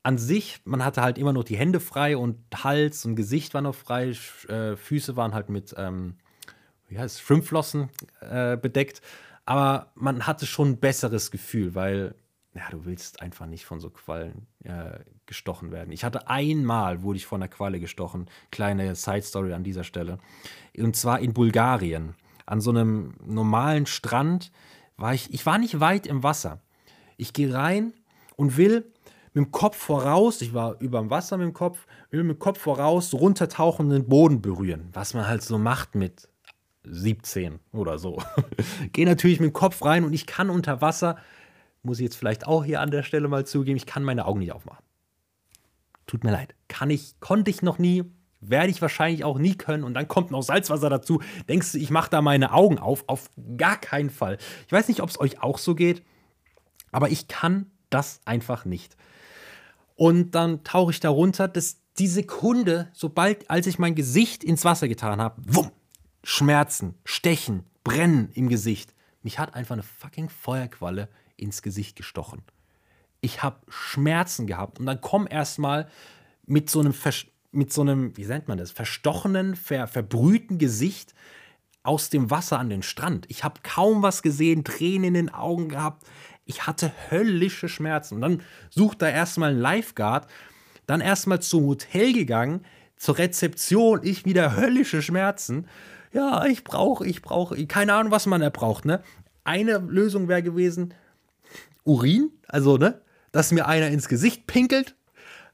an sich, man hatte halt immer noch die Hände frei und Hals und Gesicht war noch frei, äh, Füße waren halt mit ähm, heißt, Schwimmflossen äh, bedeckt. Aber man hatte schon ein besseres Gefühl, weil ja, du willst einfach nicht von so Quallen äh, gestochen werden. Ich hatte einmal, wurde ich von einer Qualle gestochen. Kleine Side-Story an dieser Stelle. Und zwar in Bulgarien. An so einem normalen Strand war ich, ich war nicht weit im Wasser. Ich gehe rein und will mit dem Kopf voraus, ich war über dem Wasser mit dem Kopf, mit dem Kopf voraus runtertauchen und den Boden berühren, was man halt so macht mit 17 oder so. <laughs> Gehe natürlich mit dem Kopf rein und ich kann unter Wasser, muss ich jetzt vielleicht auch hier an der Stelle mal zugeben, ich kann meine Augen nicht aufmachen. Tut mir leid. Kann ich, konnte ich noch nie, werde ich wahrscheinlich auch nie können. Und dann kommt noch Salzwasser dazu. Denkst du, ich mache da meine Augen auf? Auf gar keinen Fall. Ich weiß nicht, ob es euch auch so geht, aber ich kann das einfach nicht. Und dann tauche ich da runter, dass die Sekunde, sobald, als ich mein Gesicht ins Wasser getan habe, wumm, Schmerzen, Stechen, Brennen im Gesicht. Mich hat einfach eine fucking Feuerqualle ins Gesicht gestochen. Ich habe Schmerzen gehabt und dann komm erstmal mit so einem mit so einem, wie nennt man das, verstochenen, ver verbrühten Gesicht aus dem Wasser an den Strand. Ich habe kaum was gesehen, Tränen in den Augen gehabt. Ich hatte höllische Schmerzen. Und dann sucht er erstmal einen Lifeguard, dann erstmal zum Hotel gegangen, zur Rezeption, ich wieder höllische Schmerzen. Ja, ich brauche, ich brauche, keine Ahnung, was man da braucht, ne? Eine Lösung wäre gewesen, Urin, also, ne? Dass mir einer ins Gesicht pinkelt.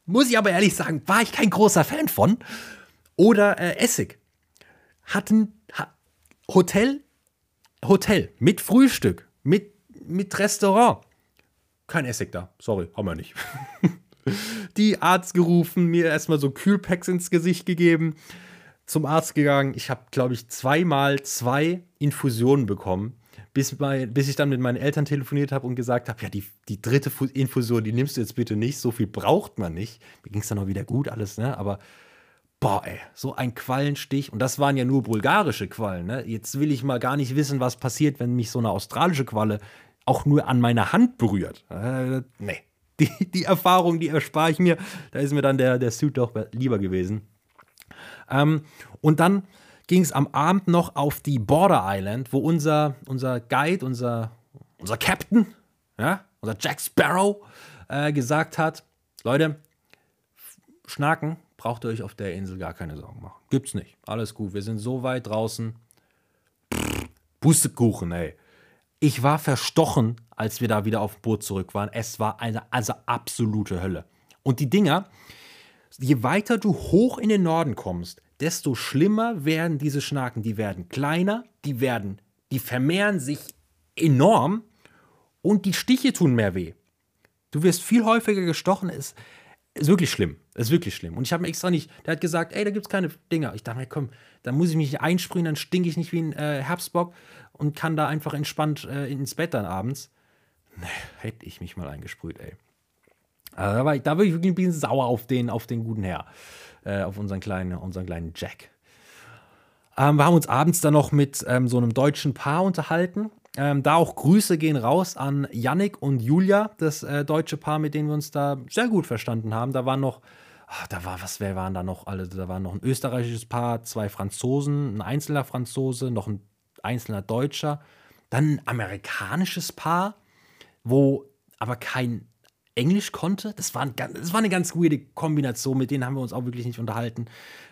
Muss ich aber ehrlich sagen, war ich kein großer Fan von. Oder äh, Essig. Hatten ha, Hotel, Hotel mit Frühstück, mit mit Restaurant. Kein Essig da. Sorry, haben wir nicht. <laughs> die Arzt gerufen, mir erstmal so Kühlpacks ins Gesicht gegeben, zum Arzt gegangen. Ich habe, glaube ich, zweimal zwei Infusionen bekommen, bis, mein, bis ich dann mit meinen Eltern telefoniert habe und gesagt habe, ja, die, die dritte Infusion, die nimmst du jetzt bitte nicht, so viel braucht man nicht. Mir ging es dann auch wieder gut alles, ne? Aber Boah, ey, so ein Quallenstich. Und das waren ja nur bulgarische Quallen. Ne? Jetzt will ich mal gar nicht wissen, was passiert, wenn mich so eine australische Qualle auch nur an meiner Hand berührt. Äh, nee. Die, die Erfahrung, die erspare ich mir. Da ist mir dann der, der Suit doch lieber gewesen. Ähm, und dann ging es am Abend noch auf die Border Island, wo unser, unser Guide, unser, unser Captain, ja, unser Jack Sparrow, äh, gesagt hat: Leute, Schnaken braucht ihr euch auf der Insel gar keine Sorgen machen. Gibt's nicht. Alles gut. Wir sind so weit draußen. Pustekuchen, ey. Ich war verstochen, als wir da wieder auf dem Boot zurück waren. Es war eine also absolute Hölle. Und die Dinger, je weiter du hoch in den Norden kommst, desto schlimmer werden diese Schnaken. Die werden kleiner, die werden, die vermehren sich enorm und die Stiche tun mehr weh. Du wirst viel häufiger gestochen. Es ist wirklich schlimm. Ist wirklich schlimm. Und ich habe mir extra nicht, der hat gesagt, ey, da gibt es keine Dinger. Ich dachte mir, komm, da muss ich mich einsprühen, dann stinke ich nicht wie ein äh, Herbstbock und kann da einfach entspannt äh, ins Bett dann abends. Nee, hätte ich mich mal eingesprüht, ey. Also da, war ich, da war ich wirklich ein bisschen sauer auf den, auf den guten Herr, äh, auf unseren kleinen, unseren kleinen Jack. Ähm, wir haben uns abends dann noch mit ähm, so einem deutschen Paar unterhalten. Ähm, da auch Grüße gehen raus an Yannick und Julia, das äh, deutsche Paar, mit denen wir uns da sehr gut verstanden haben. Da waren noch, ach, da war, was, wer waren da noch alle? Da waren noch ein österreichisches Paar, zwei Franzosen, ein einzelner Franzose, noch ein einzelner Deutscher, dann ein amerikanisches Paar, wo aber kein Englisch konnte. Das war, ein, das war eine ganz weirde Kombination, mit denen haben wir uns auch wirklich nicht unterhalten.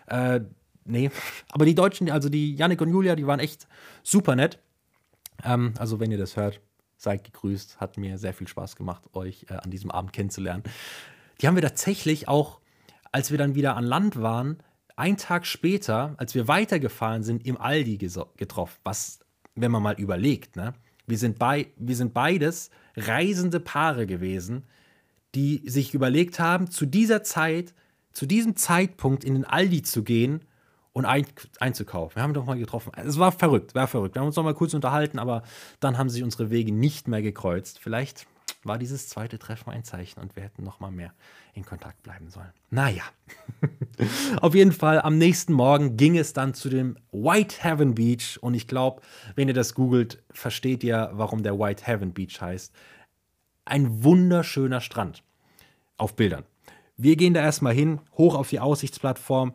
Äh, nee, aber die Deutschen, also die Yannick und Julia, die waren echt super nett. Ähm, also, wenn ihr das hört, seid gegrüßt. Hat mir sehr viel Spaß gemacht, euch äh, an diesem Abend kennenzulernen. Die haben wir tatsächlich auch, als wir dann wieder an Land waren, einen Tag später, als wir weitergefahren sind, im Aldi getroffen. Was, wenn man mal überlegt, ne? Wir sind, bei, wir sind beides reisende Paare gewesen, die sich überlegt haben, zu dieser Zeit, zu diesem Zeitpunkt in den Aldi zu gehen und ein, einzukaufen. Wir haben doch mal getroffen. Es war verrückt, war verrückt. Wir haben uns noch mal kurz unterhalten, aber dann haben sich unsere Wege nicht mehr gekreuzt. Vielleicht war dieses zweite Treffen ein Zeichen und wir hätten noch mal mehr in Kontakt bleiben sollen. Naja, <laughs> auf jeden Fall am nächsten Morgen ging es dann zu dem White Heaven Beach und ich glaube, wenn ihr das googelt, versteht ihr, warum der White Heaven Beach heißt. Ein wunderschöner Strand auf Bildern. Wir gehen da erstmal hin, hoch auf die Aussichtsplattform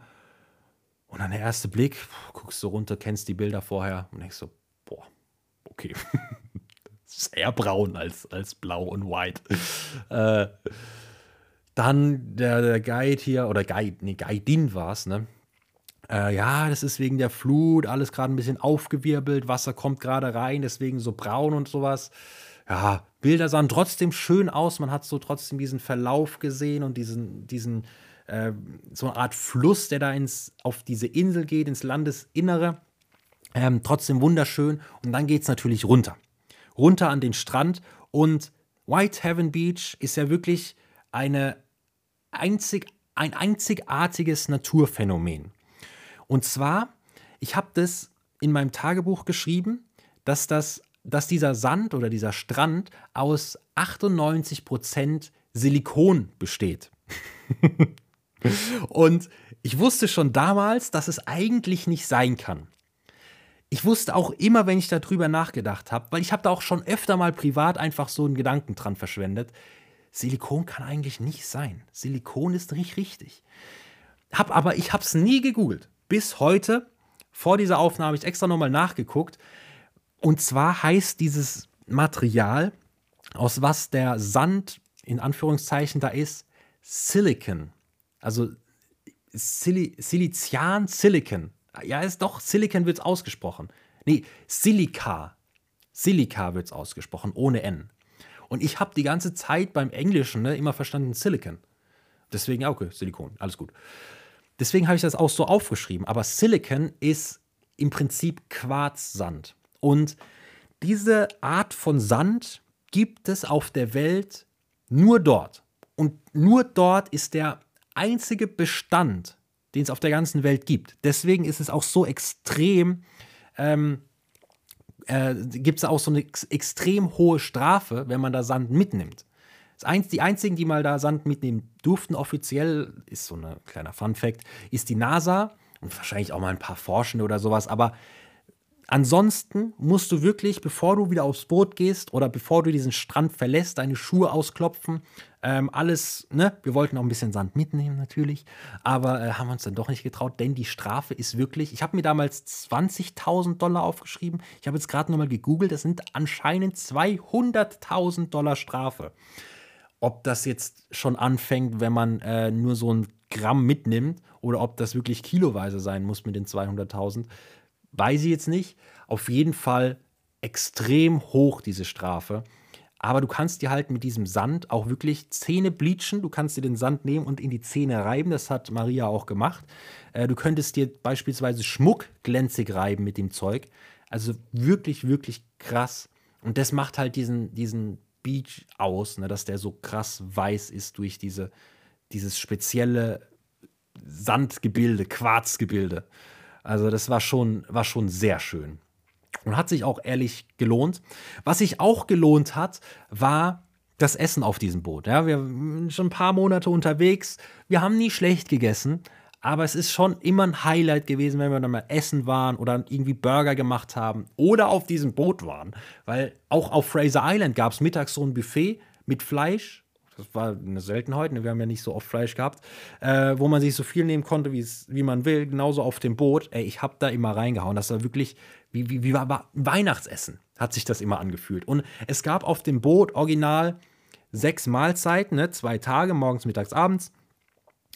und dann der erste Blick, guckst du runter, kennst die Bilder vorher und denkst so, boah, okay. <laughs> Sehr braun als, als blau und white. äh, dann der, der Guide hier, oder Guide, nee, Guidin war es, ne? Äh, ja, das ist wegen der Flut, alles gerade ein bisschen aufgewirbelt, Wasser kommt gerade rein, deswegen so braun und sowas. Ja, Bilder sahen trotzdem schön aus, man hat so trotzdem diesen Verlauf gesehen und diesen, diesen, äh, so eine Art Fluss, der da ins, auf diese Insel geht, ins Landesinnere. Ähm, trotzdem wunderschön. Und dann geht es natürlich runter. Runter an den Strand. Und White Heaven Beach ist ja wirklich eine einzig, ein einzigartiges Naturphänomen. Und zwar, ich habe das in meinem Tagebuch geschrieben, dass, das, dass dieser Sand oder dieser Strand aus 98% Silikon besteht. <laughs> Und ich wusste schon damals, dass es eigentlich nicht sein kann. Ich wusste auch immer, wenn ich darüber nachgedacht habe, weil ich habe da auch schon öfter mal privat einfach so einen Gedanken dran verschwendet. Silikon kann eigentlich nicht sein. Silikon ist nicht richtig. Hab aber ich habe es nie gegoogelt. Bis heute, vor dieser Aufnahme, habe ich extra nochmal nachgeguckt. Und zwar heißt dieses Material, aus was der Sand in Anführungszeichen da ist, Silicon. Also Sil Silizian Silicon. Ja, ist doch, Silicon wird es ausgesprochen. Nee, Silica. Silica wird es ausgesprochen, ohne N. Und ich habe die ganze Zeit beim Englischen ne, immer verstanden Silicon. Deswegen, okay, Silikon, alles gut. Deswegen habe ich das auch so aufgeschrieben. Aber Silicon ist im Prinzip Quarzsand. Und diese Art von Sand gibt es auf der Welt nur dort. Und nur dort ist der einzige Bestand, den es auf der ganzen Welt gibt. Deswegen ist es auch so extrem, ähm, äh, gibt es auch so eine ex extrem hohe Strafe, wenn man da Sand mitnimmt. die einzigen, die mal da Sand mitnehmen durften, offiziell, ist so ein kleiner Fun-Fact, ist die NASA und wahrscheinlich auch mal ein paar Forschende oder sowas, aber Ansonsten musst du wirklich, bevor du wieder aufs Boot gehst oder bevor du diesen Strand verlässt, deine Schuhe ausklopfen. Ähm, alles, ne? Wir wollten auch ein bisschen Sand mitnehmen natürlich, aber äh, haben uns dann doch nicht getraut, denn die Strafe ist wirklich, ich habe mir damals 20.000 Dollar aufgeschrieben. Ich habe jetzt gerade nochmal gegoogelt, das sind anscheinend 200.000 Dollar Strafe. Ob das jetzt schon anfängt, wenn man äh, nur so ein Gramm mitnimmt oder ob das wirklich kiloweise sein muss mit den 200.000, Weiß ich jetzt nicht. Auf jeden Fall extrem hoch, diese Strafe. Aber du kannst dir halt mit diesem Sand auch wirklich Zähne bleachen. Du kannst dir den Sand nehmen und in die Zähne reiben. Das hat Maria auch gemacht. Äh, du könntest dir beispielsweise Schmuck glänzig reiben mit dem Zeug. Also wirklich, wirklich krass. Und das macht halt diesen, diesen Beach aus, ne, dass der so krass weiß ist durch diese, dieses spezielle Sandgebilde, Quarzgebilde. Also das war schon, war schon sehr schön. Und hat sich auch ehrlich gelohnt. Was sich auch gelohnt hat, war das Essen auf diesem Boot. Ja, wir sind schon ein paar Monate unterwegs. Wir haben nie schlecht gegessen, aber es ist schon immer ein Highlight gewesen, wenn wir dann mal essen waren oder irgendwie Burger gemacht haben oder auf diesem Boot waren. Weil auch auf Fraser Island gab es mittags so ein Buffet mit Fleisch das war eine Seltenheit, ne? wir haben ja nicht so oft Fleisch gehabt, äh, wo man sich so viel nehmen konnte, wie man will, genauso auf dem Boot. Ey, ich habe da immer reingehauen. Das war wirklich, wie, wie, wie war Weihnachtsessen, hat sich das immer angefühlt. Und es gab auf dem Boot original sechs Mahlzeiten, ne? zwei Tage, morgens, mittags, abends.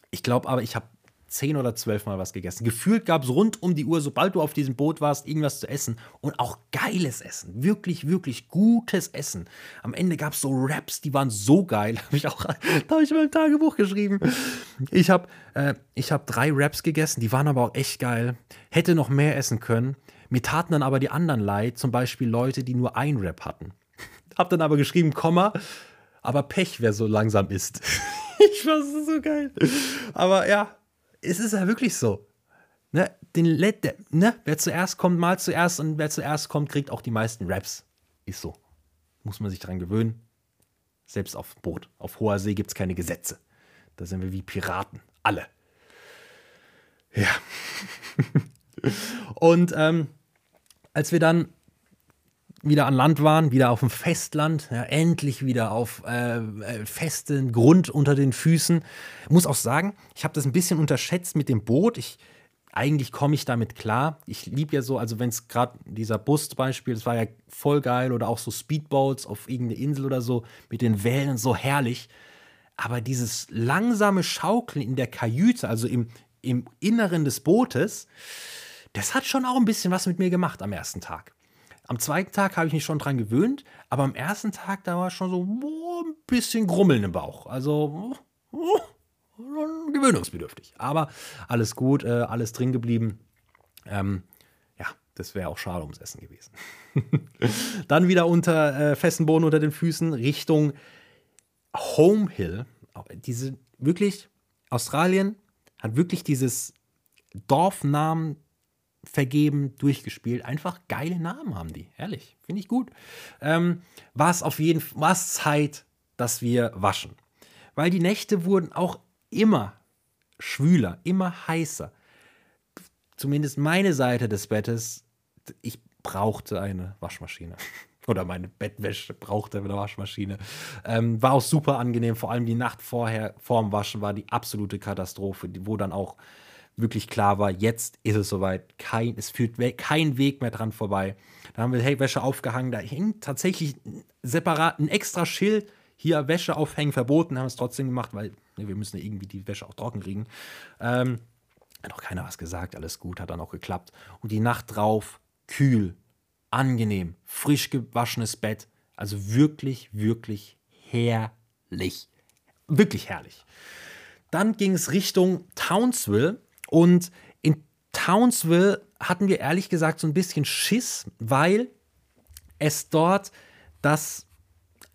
Ich glaube aber, ich habe zehn oder zwölf Mal was gegessen. Gefühlt gab es rund um die Uhr, sobald du auf diesem Boot warst, irgendwas zu essen. Und auch geiles Essen. Wirklich, wirklich gutes Essen. Am Ende gab es so Raps, die waren so geil. <laughs> Habe ich auch, da habe ich in meinem Tagebuch geschrieben. Ich habe äh, hab drei Raps gegessen, die waren aber auch echt geil. Hätte noch mehr essen können. Mir taten dann aber die anderen leid, zum Beispiel Leute, die nur ein Rap hatten. <laughs> Hab dann aber geschrieben, Komma, aber Pech, wer so langsam ist. <laughs> ich fand es so geil. Aber ja, es ist ja wirklich so. Ne, den, der, ne, wer zuerst kommt, mal zuerst und wer zuerst kommt, kriegt auch die meisten Raps. Ist so. Muss man sich dran gewöhnen. Selbst auf Boot, auf hoher See gibt es keine Gesetze. Da sind wir wie Piraten. Alle. Ja. <laughs> und ähm, als wir dann wieder an Land waren, wieder auf dem Festland, ja, endlich wieder auf äh, äh, festen Grund unter den Füßen. Muss auch sagen, ich habe das ein bisschen unterschätzt mit dem Boot. Ich, eigentlich komme ich damit klar. Ich liebe ja so, also wenn es gerade dieser Bus-Beispiel, das war ja voll geil oder auch so Speedboats auf irgendeine Insel oder so mit den Wellen, so herrlich. Aber dieses langsame Schaukeln in der Kajüte, also im, im Inneren des Bootes, das hat schon auch ein bisschen was mit mir gemacht am ersten Tag. Am zweiten Tag habe ich mich schon dran gewöhnt, aber am ersten Tag, da war schon so oh, ein bisschen Grummeln im Bauch. Also oh, gewöhnungsbedürftig. Aber alles gut, äh, alles drin geblieben. Ähm, ja, das wäre auch schade ums Essen gewesen. <laughs> Dann wieder unter äh, festen Boden unter den Füßen Richtung Home Hill. Diese wirklich, Australien hat wirklich dieses Dorfnamen vergeben, durchgespielt. Einfach geile Namen haben die, ehrlich, finde ich gut. Ähm, war es auf jeden Fall Zeit, dass wir waschen. Weil die Nächte wurden auch immer schwüler, immer heißer. Zumindest meine Seite des Bettes, ich brauchte eine Waschmaschine. <laughs> Oder meine Bettwäsche brauchte eine Waschmaschine. Ähm, war auch super angenehm, vor allem die Nacht vorher, vorm Waschen war die absolute Katastrophe, wo dann auch wirklich klar war, jetzt ist es soweit, kein, es führt we kein Weg mehr dran vorbei. Da haben wir hey, Wäsche aufgehangen, da hing tatsächlich separat ein extra Schild, hier Wäsche aufhängen verboten, haben es trotzdem gemacht, weil ne, wir müssen ja irgendwie die Wäsche auch trocken kriegen. Ähm, hat auch keiner was gesagt, alles gut, hat dann auch geklappt. Und die Nacht drauf, kühl, angenehm, frisch gewaschenes Bett, also wirklich, wirklich herrlich. Wirklich herrlich. Dann ging es Richtung Townsville und in Townsville hatten wir ehrlich gesagt so ein bisschen Schiss, weil es dort das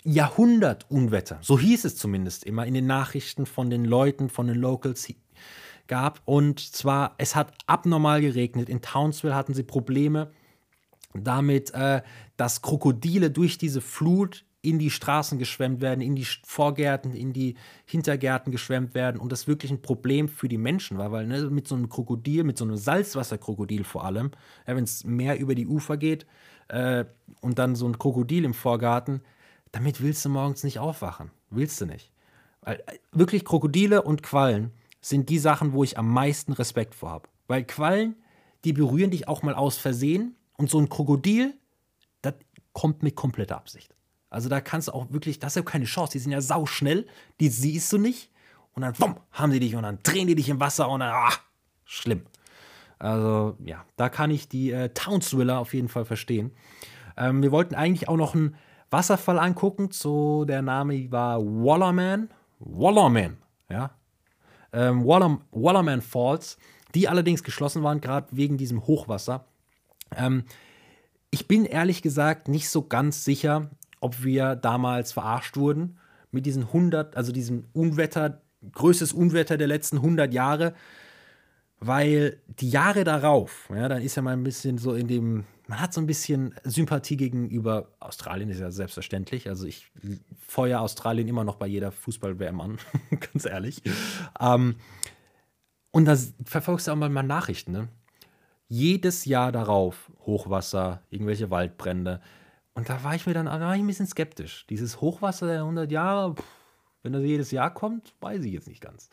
Jahrhundertunwetter, so hieß es zumindest immer in den Nachrichten von den Leuten, von den Locals gab. Und zwar, es hat abnormal geregnet. In Townsville hatten sie Probleme damit, äh, dass Krokodile durch diese Flut in die Straßen geschwemmt werden, in die Vorgärten, in die Hintergärten geschwemmt werden und das wirklich ein Problem für die Menschen war, weil ne, mit so einem Krokodil, mit so einem Salzwasserkrokodil vor allem, ja, wenn es mehr über die Ufer geht äh, und dann so ein Krokodil im Vorgarten, damit willst du morgens nicht aufwachen. Willst du nicht. Weil, äh, wirklich Krokodile und Quallen sind die Sachen, wo ich am meisten Respekt vor habe. Weil Quallen, die berühren dich auch mal aus Versehen und so ein Krokodil, das kommt mit kompletter Absicht. Also da kannst du auch wirklich, das ist ja keine Chance, die sind ja sauschnell, die siehst du nicht und dann wumm, haben sie dich und dann drehen die dich im Wasser und dann, ah, schlimm. Also ja, da kann ich die äh, Town Thriller auf jeden Fall verstehen. Ähm, wir wollten eigentlich auch noch einen Wasserfall angucken, so der Name war Wallerman. Wallerman, ja. Ähm, Waller, Wallerman Falls, die allerdings geschlossen waren, gerade wegen diesem Hochwasser. Ähm, ich bin ehrlich gesagt nicht so ganz sicher, ob wir damals verarscht wurden mit diesen 100, also diesem Unwetter, größtes Unwetter der letzten 100 Jahre, weil die Jahre darauf, ja, dann ist ja mal ein bisschen so in dem, man hat so ein bisschen Sympathie gegenüber Australien, ist ja selbstverständlich. Also ich feuer Australien immer noch bei jeder Fußball-WM an, <laughs> ganz ehrlich. Ähm, und da verfolgst du auch mal, mal Nachrichten, ne? jedes Jahr darauf Hochwasser, irgendwelche Waldbrände. Und da war ich mir dann war ich ein bisschen skeptisch. Dieses Hochwasser der 100 Jahre, pff, wenn das jedes Jahr kommt, weiß ich jetzt nicht ganz.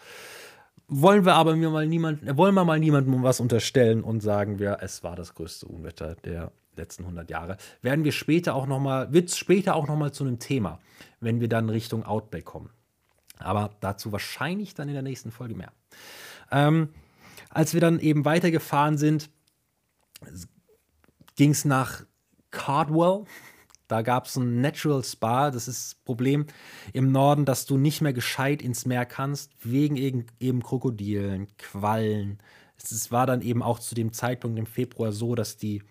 Wollen wir aber mir mal niemanden, wollen wir mal niemandem was unterstellen und sagen wir, es war das größte Unwetter der letzten 100 Jahre. Werden wir später auch noch mal, wird es später auch noch mal zu einem Thema, wenn wir dann Richtung Outback kommen. Aber dazu wahrscheinlich dann in der nächsten Folge mehr. Ähm, als wir dann eben weitergefahren sind, ging es nach Cardwell. Da gab es ein Natural Spa. Das ist das Problem im Norden, dass du nicht mehr gescheit ins Meer kannst, wegen eben Krokodilen, Quallen. Es war dann eben auch zu dem Zeitpunkt im Februar so, dass die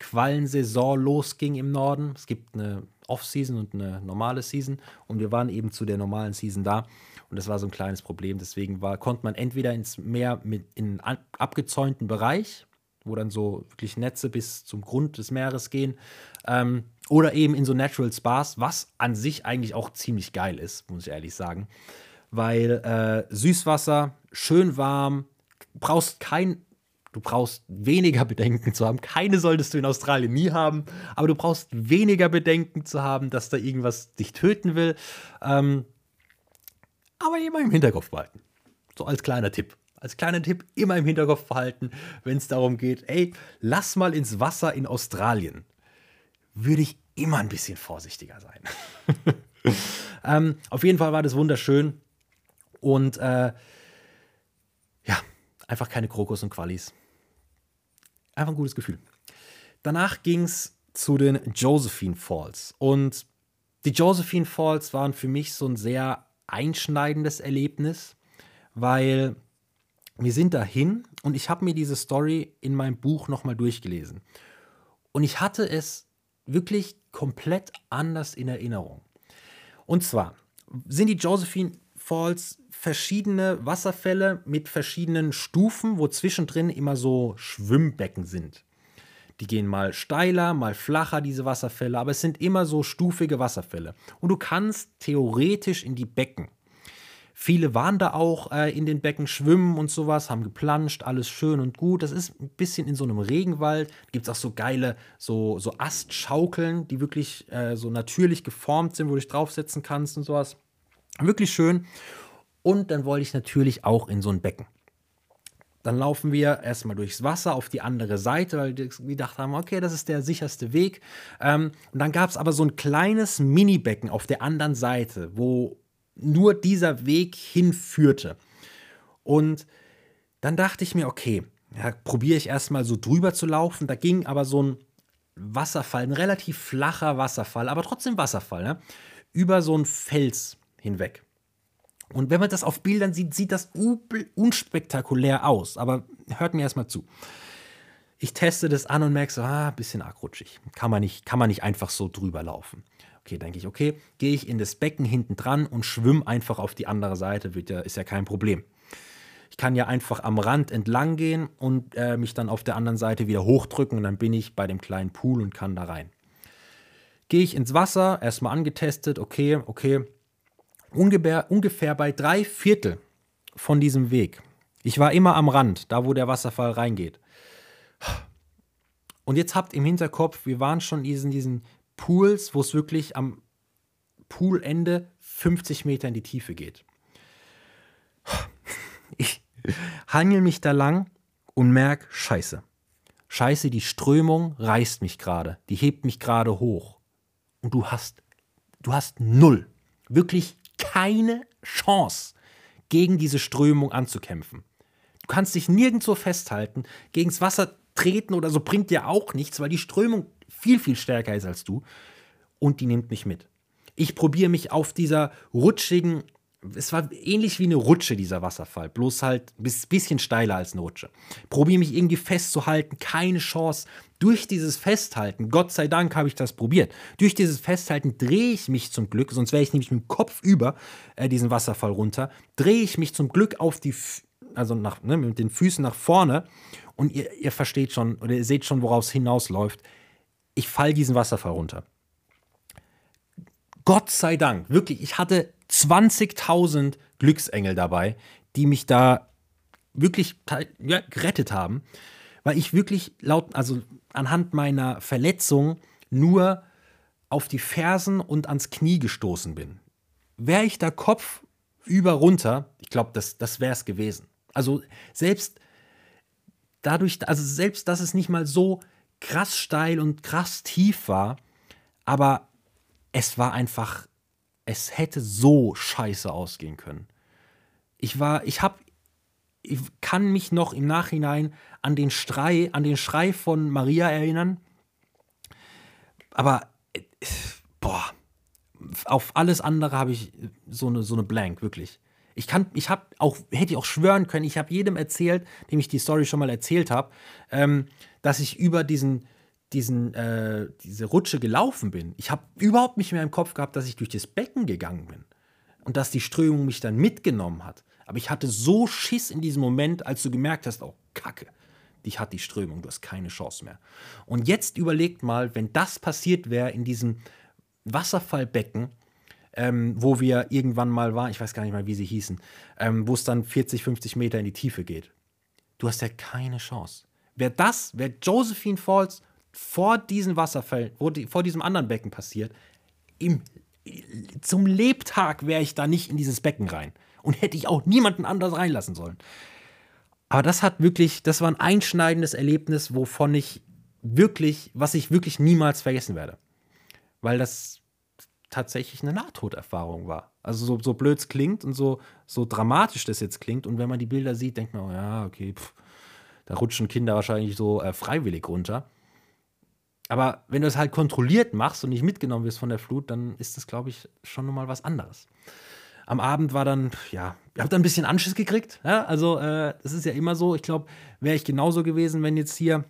Quallensaison losging im Norden. Es gibt eine Off-Season und eine normale Season und wir waren eben zu der normalen Season da und das war so ein kleines Problem. Deswegen war, konnte man entweder ins Meer mit in einen abgezäunten Bereich wo dann so wirklich Netze bis zum Grund des Meeres gehen. Ähm, oder eben in so Natural Spas, was an sich eigentlich auch ziemlich geil ist, muss ich ehrlich sagen. Weil äh, Süßwasser, schön warm, brauchst kein, du brauchst weniger <laughs> Bedenken zu haben. Keine solltest du in Australien nie haben, aber du brauchst weniger Bedenken zu haben, dass da irgendwas dich töten will. Ähm, aber immer im Hinterkopf behalten. So als kleiner Tipp als kleiner Tipp immer im Hinterkopf behalten, wenn es darum geht, ey, lass mal ins Wasser in Australien. Würde ich immer ein bisschen vorsichtiger sein. <laughs> ähm, auf jeden Fall war das wunderschön. Und äh, ja, einfach keine Krokus und Qualis. Einfach ein gutes Gefühl. Danach ging es zu den Josephine Falls. Und die Josephine Falls waren für mich so ein sehr einschneidendes Erlebnis, weil wir sind dahin und ich habe mir diese Story in meinem Buch nochmal durchgelesen. Und ich hatte es wirklich komplett anders in Erinnerung. Und zwar sind die Josephine Falls verschiedene Wasserfälle mit verschiedenen Stufen, wo zwischendrin immer so Schwimmbecken sind. Die gehen mal steiler, mal flacher, diese Wasserfälle, aber es sind immer so stufige Wasserfälle. Und du kannst theoretisch in die Becken. Viele waren da auch äh, in den Becken schwimmen und sowas, haben geplanscht, alles schön und gut. Das ist ein bisschen in so einem Regenwald. Gibt es auch so geile, so, so Astschaukeln, die wirklich äh, so natürlich geformt sind, wo du dich draufsetzen kannst und sowas. Wirklich schön. Und dann wollte ich natürlich auch in so ein Becken. Dann laufen wir erstmal durchs Wasser auf die andere Seite, weil wir gedacht haben, okay, das ist der sicherste Weg. Ähm, und dann gab es aber so ein kleines Mini-Becken auf der anderen Seite, wo nur dieser Weg hinführte. Und dann dachte ich mir, okay, ja, probiere ich erstmal so drüber zu laufen. Da ging aber so ein Wasserfall, ein relativ flacher Wasserfall, aber trotzdem Wasserfall, ne? über so einen Fels hinweg. Und wenn man das auf Bildern sieht, sieht das unspektakulär aus. Aber hört mir erstmal zu. Ich teste das an und merke so, ah, bisschen arg rutschig. Kann man nicht, kann man nicht einfach so drüber laufen. Okay, denke ich, okay, gehe ich in das Becken hinten dran und schwimme einfach auf die andere Seite, wird ja, ist ja kein Problem. Ich kann ja einfach am Rand entlang gehen und äh, mich dann auf der anderen Seite wieder hochdrücken und dann bin ich bei dem kleinen Pool und kann da rein. gehe ich ins Wasser, erstmal angetestet, okay, okay. Ungefähr, ungefähr bei drei Viertel von diesem Weg. Ich war immer am Rand, da wo der Wasserfall reingeht. Und jetzt habt im Hinterkopf, wir waren schon in diesen Pools, wo es wirklich am Poolende 50 Meter in die Tiefe geht. Ich hangel mich da lang und merke, scheiße. Scheiße, die Strömung reißt mich gerade, die hebt mich gerade hoch. Und du hast, du hast null, wirklich keine Chance, gegen diese Strömung anzukämpfen. Du kannst dich nirgendwo festhalten, gegens Wasser treten oder so bringt dir auch nichts, weil die Strömung viel, viel stärker ist als du und die nimmt mich mit. Ich probiere mich auf dieser rutschigen, es war ähnlich wie eine Rutsche, dieser Wasserfall, bloß halt ein bisschen steiler als eine Rutsche. Probiere mich irgendwie festzuhalten, keine Chance. Durch dieses Festhalten, Gott sei Dank habe ich das probiert, durch dieses Festhalten drehe ich mich zum Glück, sonst wäre ich nämlich mit dem Kopf über äh, diesen Wasserfall runter, drehe ich mich zum Glück auf die, also nach, ne, mit den Füßen nach vorne und ihr, ihr versteht schon oder ihr seht schon, woraus hinausläuft. Ich falle diesen Wasserfall runter. Gott sei Dank, wirklich, ich hatte 20.000 Glücksengel dabei, die mich da wirklich ja, gerettet haben, weil ich wirklich laut, also anhand meiner Verletzung nur auf die Fersen und ans Knie gestoßen bin. Wäre ich da Kopf über runter, ich glaube, das, das wäre es gewesen. Also selbst dadurch, also selbst, dass es nicht mal so krass steil und krass tief war, aber es war einfach, es hätte so scheiße ausgehen können. Ich war, ich hab, ich kann mich noch im Nachhinein an den Schrei, an den Schrei von Maria erinnern. Aber, boah, auf alles andere habe ich so eine, so eine Blank, wirklich. Ich kann, ich habe auch, hätte ich auch schwören können, ich habe jedem erzählt, dem ich die Story schon mal erzählt habe, ähm, dass ich über diesen, diesen, äh, diese Rutsche gelaufen bin. Ich habe überhaupt nicht mehr im Kopf gehabt, dass ich durch das Becken gegangen bin und dass die Strömung mich dann mitgenommen hat. Aber ich hatte so Schiss in diesem Moment, als du gemerkt hast, oh Kacke, dich hat die Strömung, du hast keine Chance mehr. Und jetzt überlegt mal, wenn das passiert wäre in diesem Wasserfallbecken, ähm, wo wir irgendwann mal waren, ich weiß gar nicht mal, wie sie hießen, ähm, wo es dann 40, 50 Meter in die Tiefe geht. Du hast ja keine Chance. Wäre das, wäre Josephine Falls vor diesen Wasserfällen, die, vor diesem anderen Becken passiert, im, zum Lebtag wäre ich da nicht in dieses Becken rein. Und hätte ich auch niemanden anders reinlassen sollen. Aber das hat wirklich, das war ein einschneidendes Erlebnis, wovon ich wirklich, was ich wirklich niemals vergessen werde. Weil das tatsächlich eine Nahtoderfahrung war. Also so, so blöd es klingt und so, so dramatisch das jetzt klingt. Und wenn man die Bilder sieht, denkt man, oh ja, okay, pff, da rutschen Kinder wahrscheinlich so äh, freiwillig runter. Aber wenn du es halt kontrolliert machst und nicht mitgenommen wirst von der Flut, dann ist das, glaube ich, schon nochmal was anderes. Am Abend war dann, ja, ich habe da ein bisschen Anschiss gekriegt. Ja? Also, äh, das ist ja immer so. Ich glaube, wäre ich genauso gewesen, wenn jetzt hier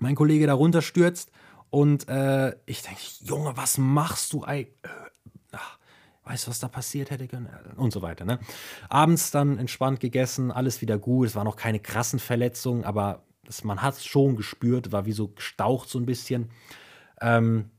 mein Kollege da runterstürzt und äh, ich denke, Junge, was machst du? Ey? Weißt du, was da passiert hätte können? Und so weiter. Ne? Abends dann entspannt gegessen, alles wieder gut. Es waren noch keine krassen Verletzungen, aber das, man hat es schon gespürt, war wie so gestaucht so ein bisschen. Ähm,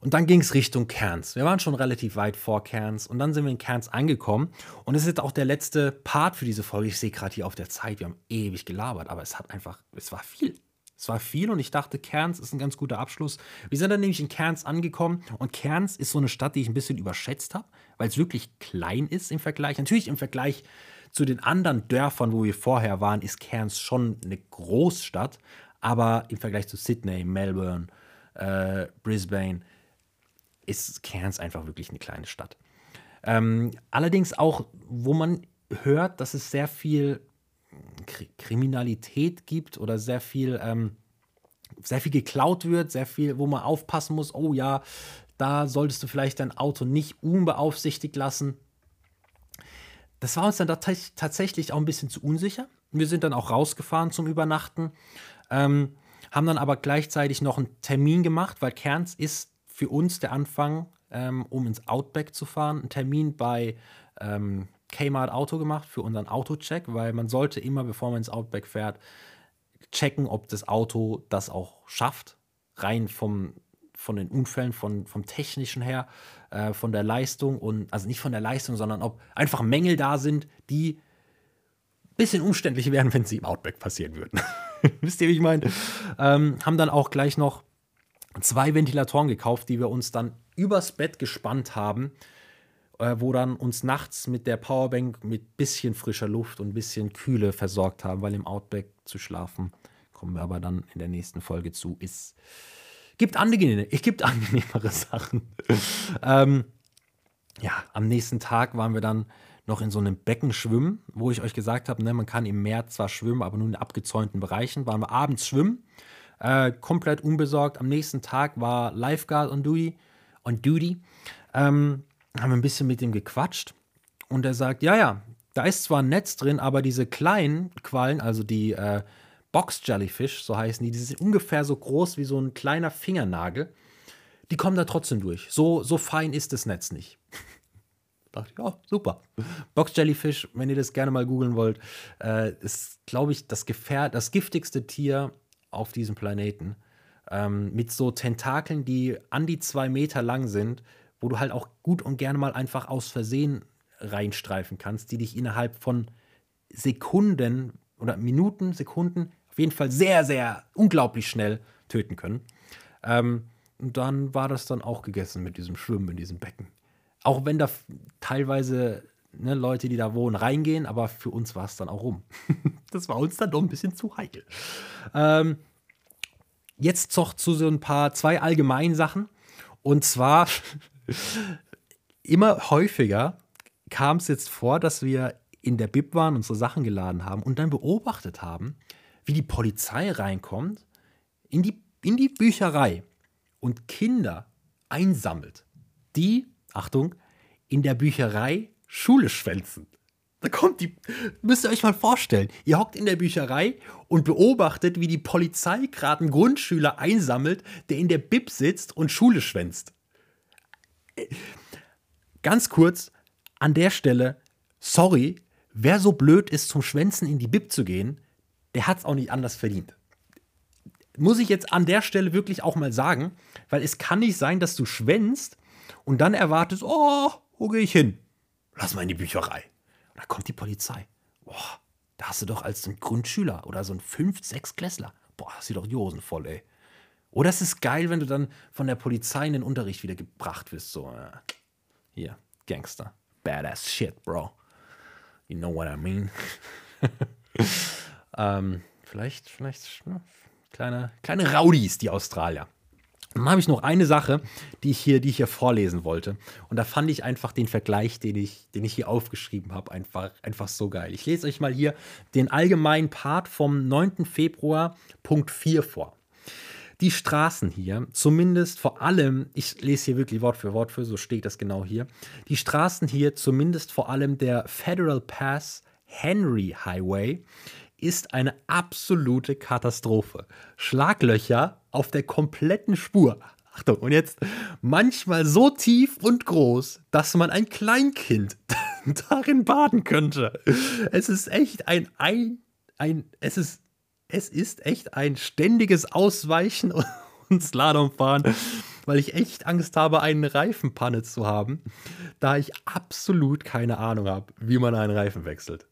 und dann ging es Richtung Kerns. Wir waren schon relativ weit vor Kerns und dann sind wir in Kerns angekommen. Und es ist auch der letzte Part für diese Folge. Ich sehe gerade hier auf der Zeit, wir haben ewig gelabert, aber es hat einfach, es war viel. Es war viel und ich dachte, Kerns ist ein ganz guter Abschluss. Wir sind dann nämlich in Kerns angekommen und Kerns ist so eine Stadt, die ich ein bisschen überschätzt habe, weil es wirklich klein ist im Vergleich. Natürlich im Vergleich zu den anderen Dörfern, wo wir vorher waren, ist Kerns schon eine Großstadt, aber im Vergleich zu Sydney, Melbourne, äh, Brisbane ist Kerns einfach wirklich eine kleine Stadt. Ähm, allerdings auch, wo man hört, dass es sehr viel Kriminalität gibt oder sehr viel, ähm, sehr viel geklaut wird, sehr viel, wo man aufpassen muss, oh ja, da solltest du vielleicht dein Auto nicht unbeaufsichtigt lassen. Das war uns dann tatsächlich auch ein bisschen zu unsicher. Wir sind dann auch rausgefahren zum Übernachten, ähm, haben dann aber gleichzeitig noch einen Termin gemacht, weil Kerns ist für uns der Anfang, ähm, um ins Outback zu fahren. Ein Termin bei ähm, Kmart Auto gemacht für unseren Autocheck, weil man sollte immer, bevor man ins Outback fährt, checken, ob das Auto das auch schafft, rein vom, von den Unfällen, von, vom Technischen her, äh, von der Leistung und, also nicht von der Leistung, sondern ob einfach Mängel da sind, die ein bisschen umständlich wären, wenn sie im Outback passieren würden. <laughs> Wisst ihr, wie ich meine? Ähm, haben dann auch gleich noch zwei Ventilatoren gekauft, die wir uns dann übers Bett gespannt haben, äh, wo dann uns nachts mit der Powerbank mit bisschen frischer Luft und bisschen Kühle versorgt haben, weil im Outback zu schlafen, kommen wir aber dann in der nächsten Folge zu, ist gibt angenehme, es <laughs> gibt angenehmere Sachen. <laughs> ähm, ja, am nächsten Tag waren wir dann noch in so einem Becken schwimmen, wo ich euch gesagt habe, ne, man kann im Meer zwar schwimmen, aber nur in abgezäunten Bereichen. Waren wir abends schwimmen, äh, komplett unbesorgt. Am nächsten Tag war Lifeguard on Duty. On duty. Ähm, haben wir ein bisschen mit ihm gequatscht und er sagt, ja, ja, da ist zwar ein Netz drin, aber diese kleinen Quallen, also die äh, Box Jellyfish, so heißen die, die sind ungefähr so groß wie so ein kleiner Fingernagel, die kommen da trotzdem durch. So, so fein ist das Netz nicht. <laughs> dachte ich, ja, super. Box Jellyfish, wenn ihr das gerne mal googeln wollt, äh, ist, glaube ich, das, Gefähr das giftigste Tier auf diesem Planeten. Ähm, mit so Tentakeln, die an die zwei Meter lang sind, wo du halt auch gut und gerne mal einfach aus Versehen reinstreifen kannst, die dich innerhalb von Sekunden oder Minuten, Sekunden, auf jeden Fall sehr, sehr unglaublich schnell töten können. Ähm, und dann war das dann auch gegessen mit diesem Schwimmen in diesem Becken. Auch wenn da teilweise ne, Leute, die da wohnen, reingehen, aber für uns war es dann auch rum. <laughs> das war uns dann doch ein bisschen zu heikel. Ähm, jetzt noch zu so ein paar, zwei allgemeinen Sachen. Und zwar immer häufiger kam es jetzt vor, dass wir in der Bib waren, unsere Sachen geladen haben und dann beobachtet haben, wie die Polizei reinkommt in die, in die Bücherei und Kinder einsammelt, die, Achtung, in der Bücherei Schule schwänzen. Da kommt die, müsst ihr euch mal vorstellen, ihr hockt in der Bücherei und beobachtet, wie die Polizei gerade einen Grundschüler einsammelt, der in der Bib sitzt und Schule schwänzt. Ganz kurz, an der Stelle, sorry, wer so blöd ist, zum Schwänzen in die Bib zu gehen, der hat es auch nicht anders verdient. Muss ich jetzt an der Stelle wirklich auch mal sagen, weil es kann nicht sein, dass du schwänzt und dann erwartest, oh, wo gehe ich hin? Lass mal in die Bücherei. Und da kommt die Polizei. Boah, da hast du doch als ein Grundschüler oder so ein 5-, 6 Klässler. Boah, hast du doch die Hosen voll, ey. Oder es ist geil, wenn du dann von der Polizei in den Unterricht wieder gebracht wirst. So, hier, Gangster. Badass shit, bro. You know what I mean? <laughs> ähm, vielleicht, vielleicht, ne, kleine, kleine Rowdies, die Australier. Dann habe ich noch eine Sache, die ich hier, die ich hier vorlesen wollte. Und da fand ich einfach den Vergleich, den ich, den ich hier aufgeschrieben habe, einfach, einfach so geil. Ich lese euch mal hier den allgemeinen Part vom 9. Februar, Punkt 4 vor. Die Straßen hier, zumindest vor allem, ich lese hier wirklich Wort für Wort für, so steht das genau hier. Die Straßen hier, zumindest vor allem der Federal Pass Henry Highway, ist eine absolute Katastrophe. Schlaglöcher auf der kompletten Spur. Achtung, und jetzt manchmal so tief und groß, dass man ein Kleinkind <laughs> darin baden könnte. Es ist echt ein, ein, ein es ist, es ist echt ein ständiges Ausweichen <laughs> und Slalomfahren, weil ich echt Angst habe, eine Reifenpanne zu haben, da ich absolut keine Ahnung habe, wie man einen Reifen wechselt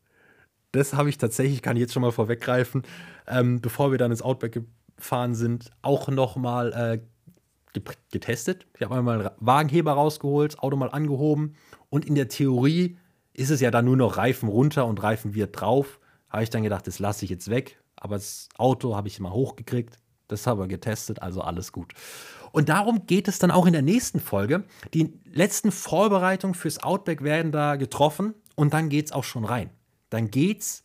das habe ich tatsächlich, kann ich jetzt schon mal vorweggreifen, ähm, bevor wir dann ins Outback gefahren sind, auch noch mal äh, getestet. Ich habe einmal einen Wagenheber rausgeholt, das Auto mal angehoben und in der Theorie ist es ja dann nur noch Reifen runter und Reifen wieder drauf. Habe ich dann gedacht, das lasse ich jetzt weg. Aber das Auto habe ich mal hochgekriegt. Das haben wir getestet, also alles gut. Und darum geht es dann auch in der nächsten Folge. Die letzten Vorbereitungen fürs Outback werden da getroffen und dann geht es auch schon rein dann geht's,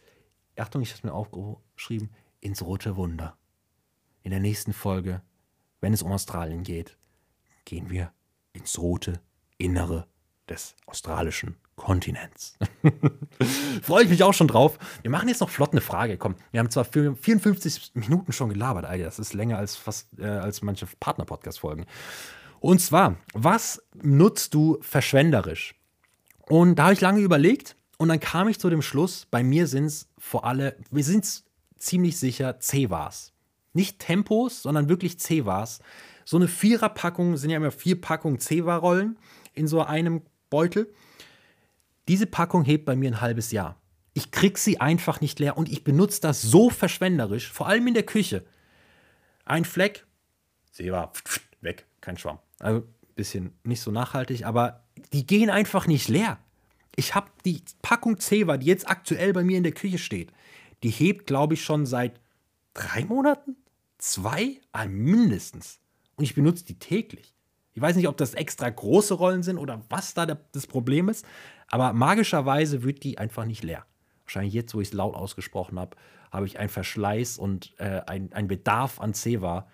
Achtung, ich habe es mir aufgeschrieben, ins rote Wunder. In der nächsten Folge, wenn es um Australien geht, gehen wir ins rote Innere des australischen Kontinents. <laughs> Freue ich mich auch schon drauf. Wir machen jetzt noch flott eine Frage. Komm, wir haben zwar 54 Minuten schon gelabert, Alter. Das ist länger als fast äh, als manche Partner-Podcast-Folgen. Und zwar, was nutzt du verschwenderisch? Und da habe ich lange überlegt und dann kam ich zu dem Schluss, bei mir sind es vor allem, wir sind ziemlich sicher C-Wars. Nicht Tempos, sondern wirklich C-Wars. So eine Viererpackung sind ja immer vier Packungen Zewa-Rollen in so einem Beutel. Diese Packung hebt bei mir ein halbes Jahr. Ich krieg sie einfach nicht leer und ich benutze das so verschwenderisch, vor allem in der Küche. Ein Fleck, Zewa, weg, kein Schwamm. Also ein bisschen nicht so nachhaltig, aber die gehen einfach nicht leer. Ich habe die Packung Zewa, die jetzt aktuell bei mir in der Küche steht, die hebt, glaube ich, schon seit drei Monaten? Zwei? Ah, mindestens. Und ich benutze die täglich. Ich weiß nicht, ob das extra große Rollen sind oder was da das Problem ist, aber magischerweise wird die einfach nicht leer. Wahrscheinlich jetzt, wo ich es laut ausgesprochen habe, habe ich einen Verschleiß und äh, einen Bedarf an Zewa.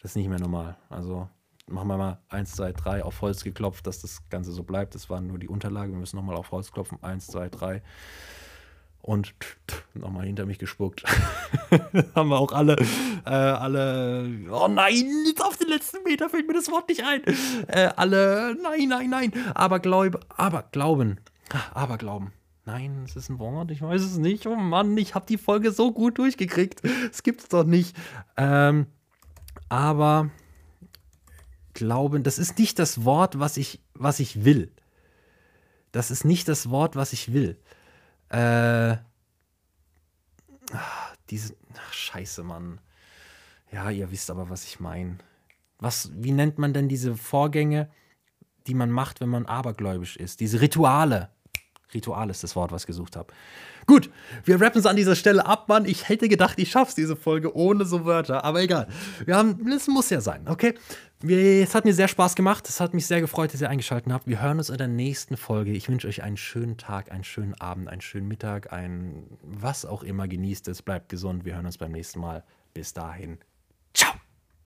Das ist nicht mehr normal. Also machen wir mal 1, 2, 3 auf Holz geklopft, dass das Ganze so bleibt. Das waren nur die Unterlagen. Wir müssen nochmal auf Holz klopfen. 1, 2, 3 und nochmal hinter mich gespuckt. <laughs> haben wir auch alle, äh, alle, oh nein, jetzt auf den letzten Meter fällt mir das Wort nicht ein. Äh, alle, nein, nein, nein, aber Glaube, aber Glauben, aber Glauben. Nein, es ist ein Wort, ich weiß es nicht. Oh Mann, ich habe die Folge so gut durchgekriegt. Es gibt's doch nicht. Ähm, aber Glauben, das ist nicht das Wort, was ich, was ich will. Das ist nicht das Wort, was ich will. Äh, diese, ach, scheiße, Mann. Ja, ihr wisst aber, was ich meine. Was, wie nennt man denn diese Vorgänge, die man macht, wenn man abergläubisch ist? Diese Rituale. Ritual ist das Wort, was ich gesucht habe. Gut, wir rappen es an dieser Stelle ab, Mann. Ich hätte gedacht, ich schaff's diese Folge ohne so Wörter, aber egal. Wir haben, es muss ja sein, okay? Es hat mir sehr Spaß gemacht. Es hat mich sehr gefreut, dass ihr eingeschaltet habt. Wir hören uns in der nächsten Folge. Ich wünsche euch einen schönen Tag, einen schönen Abend, einen schönen Mittag, ein was auch immer. Genießt es, bleibt gesund. Wir hören uns beim nächsten Mal. Bis dahin.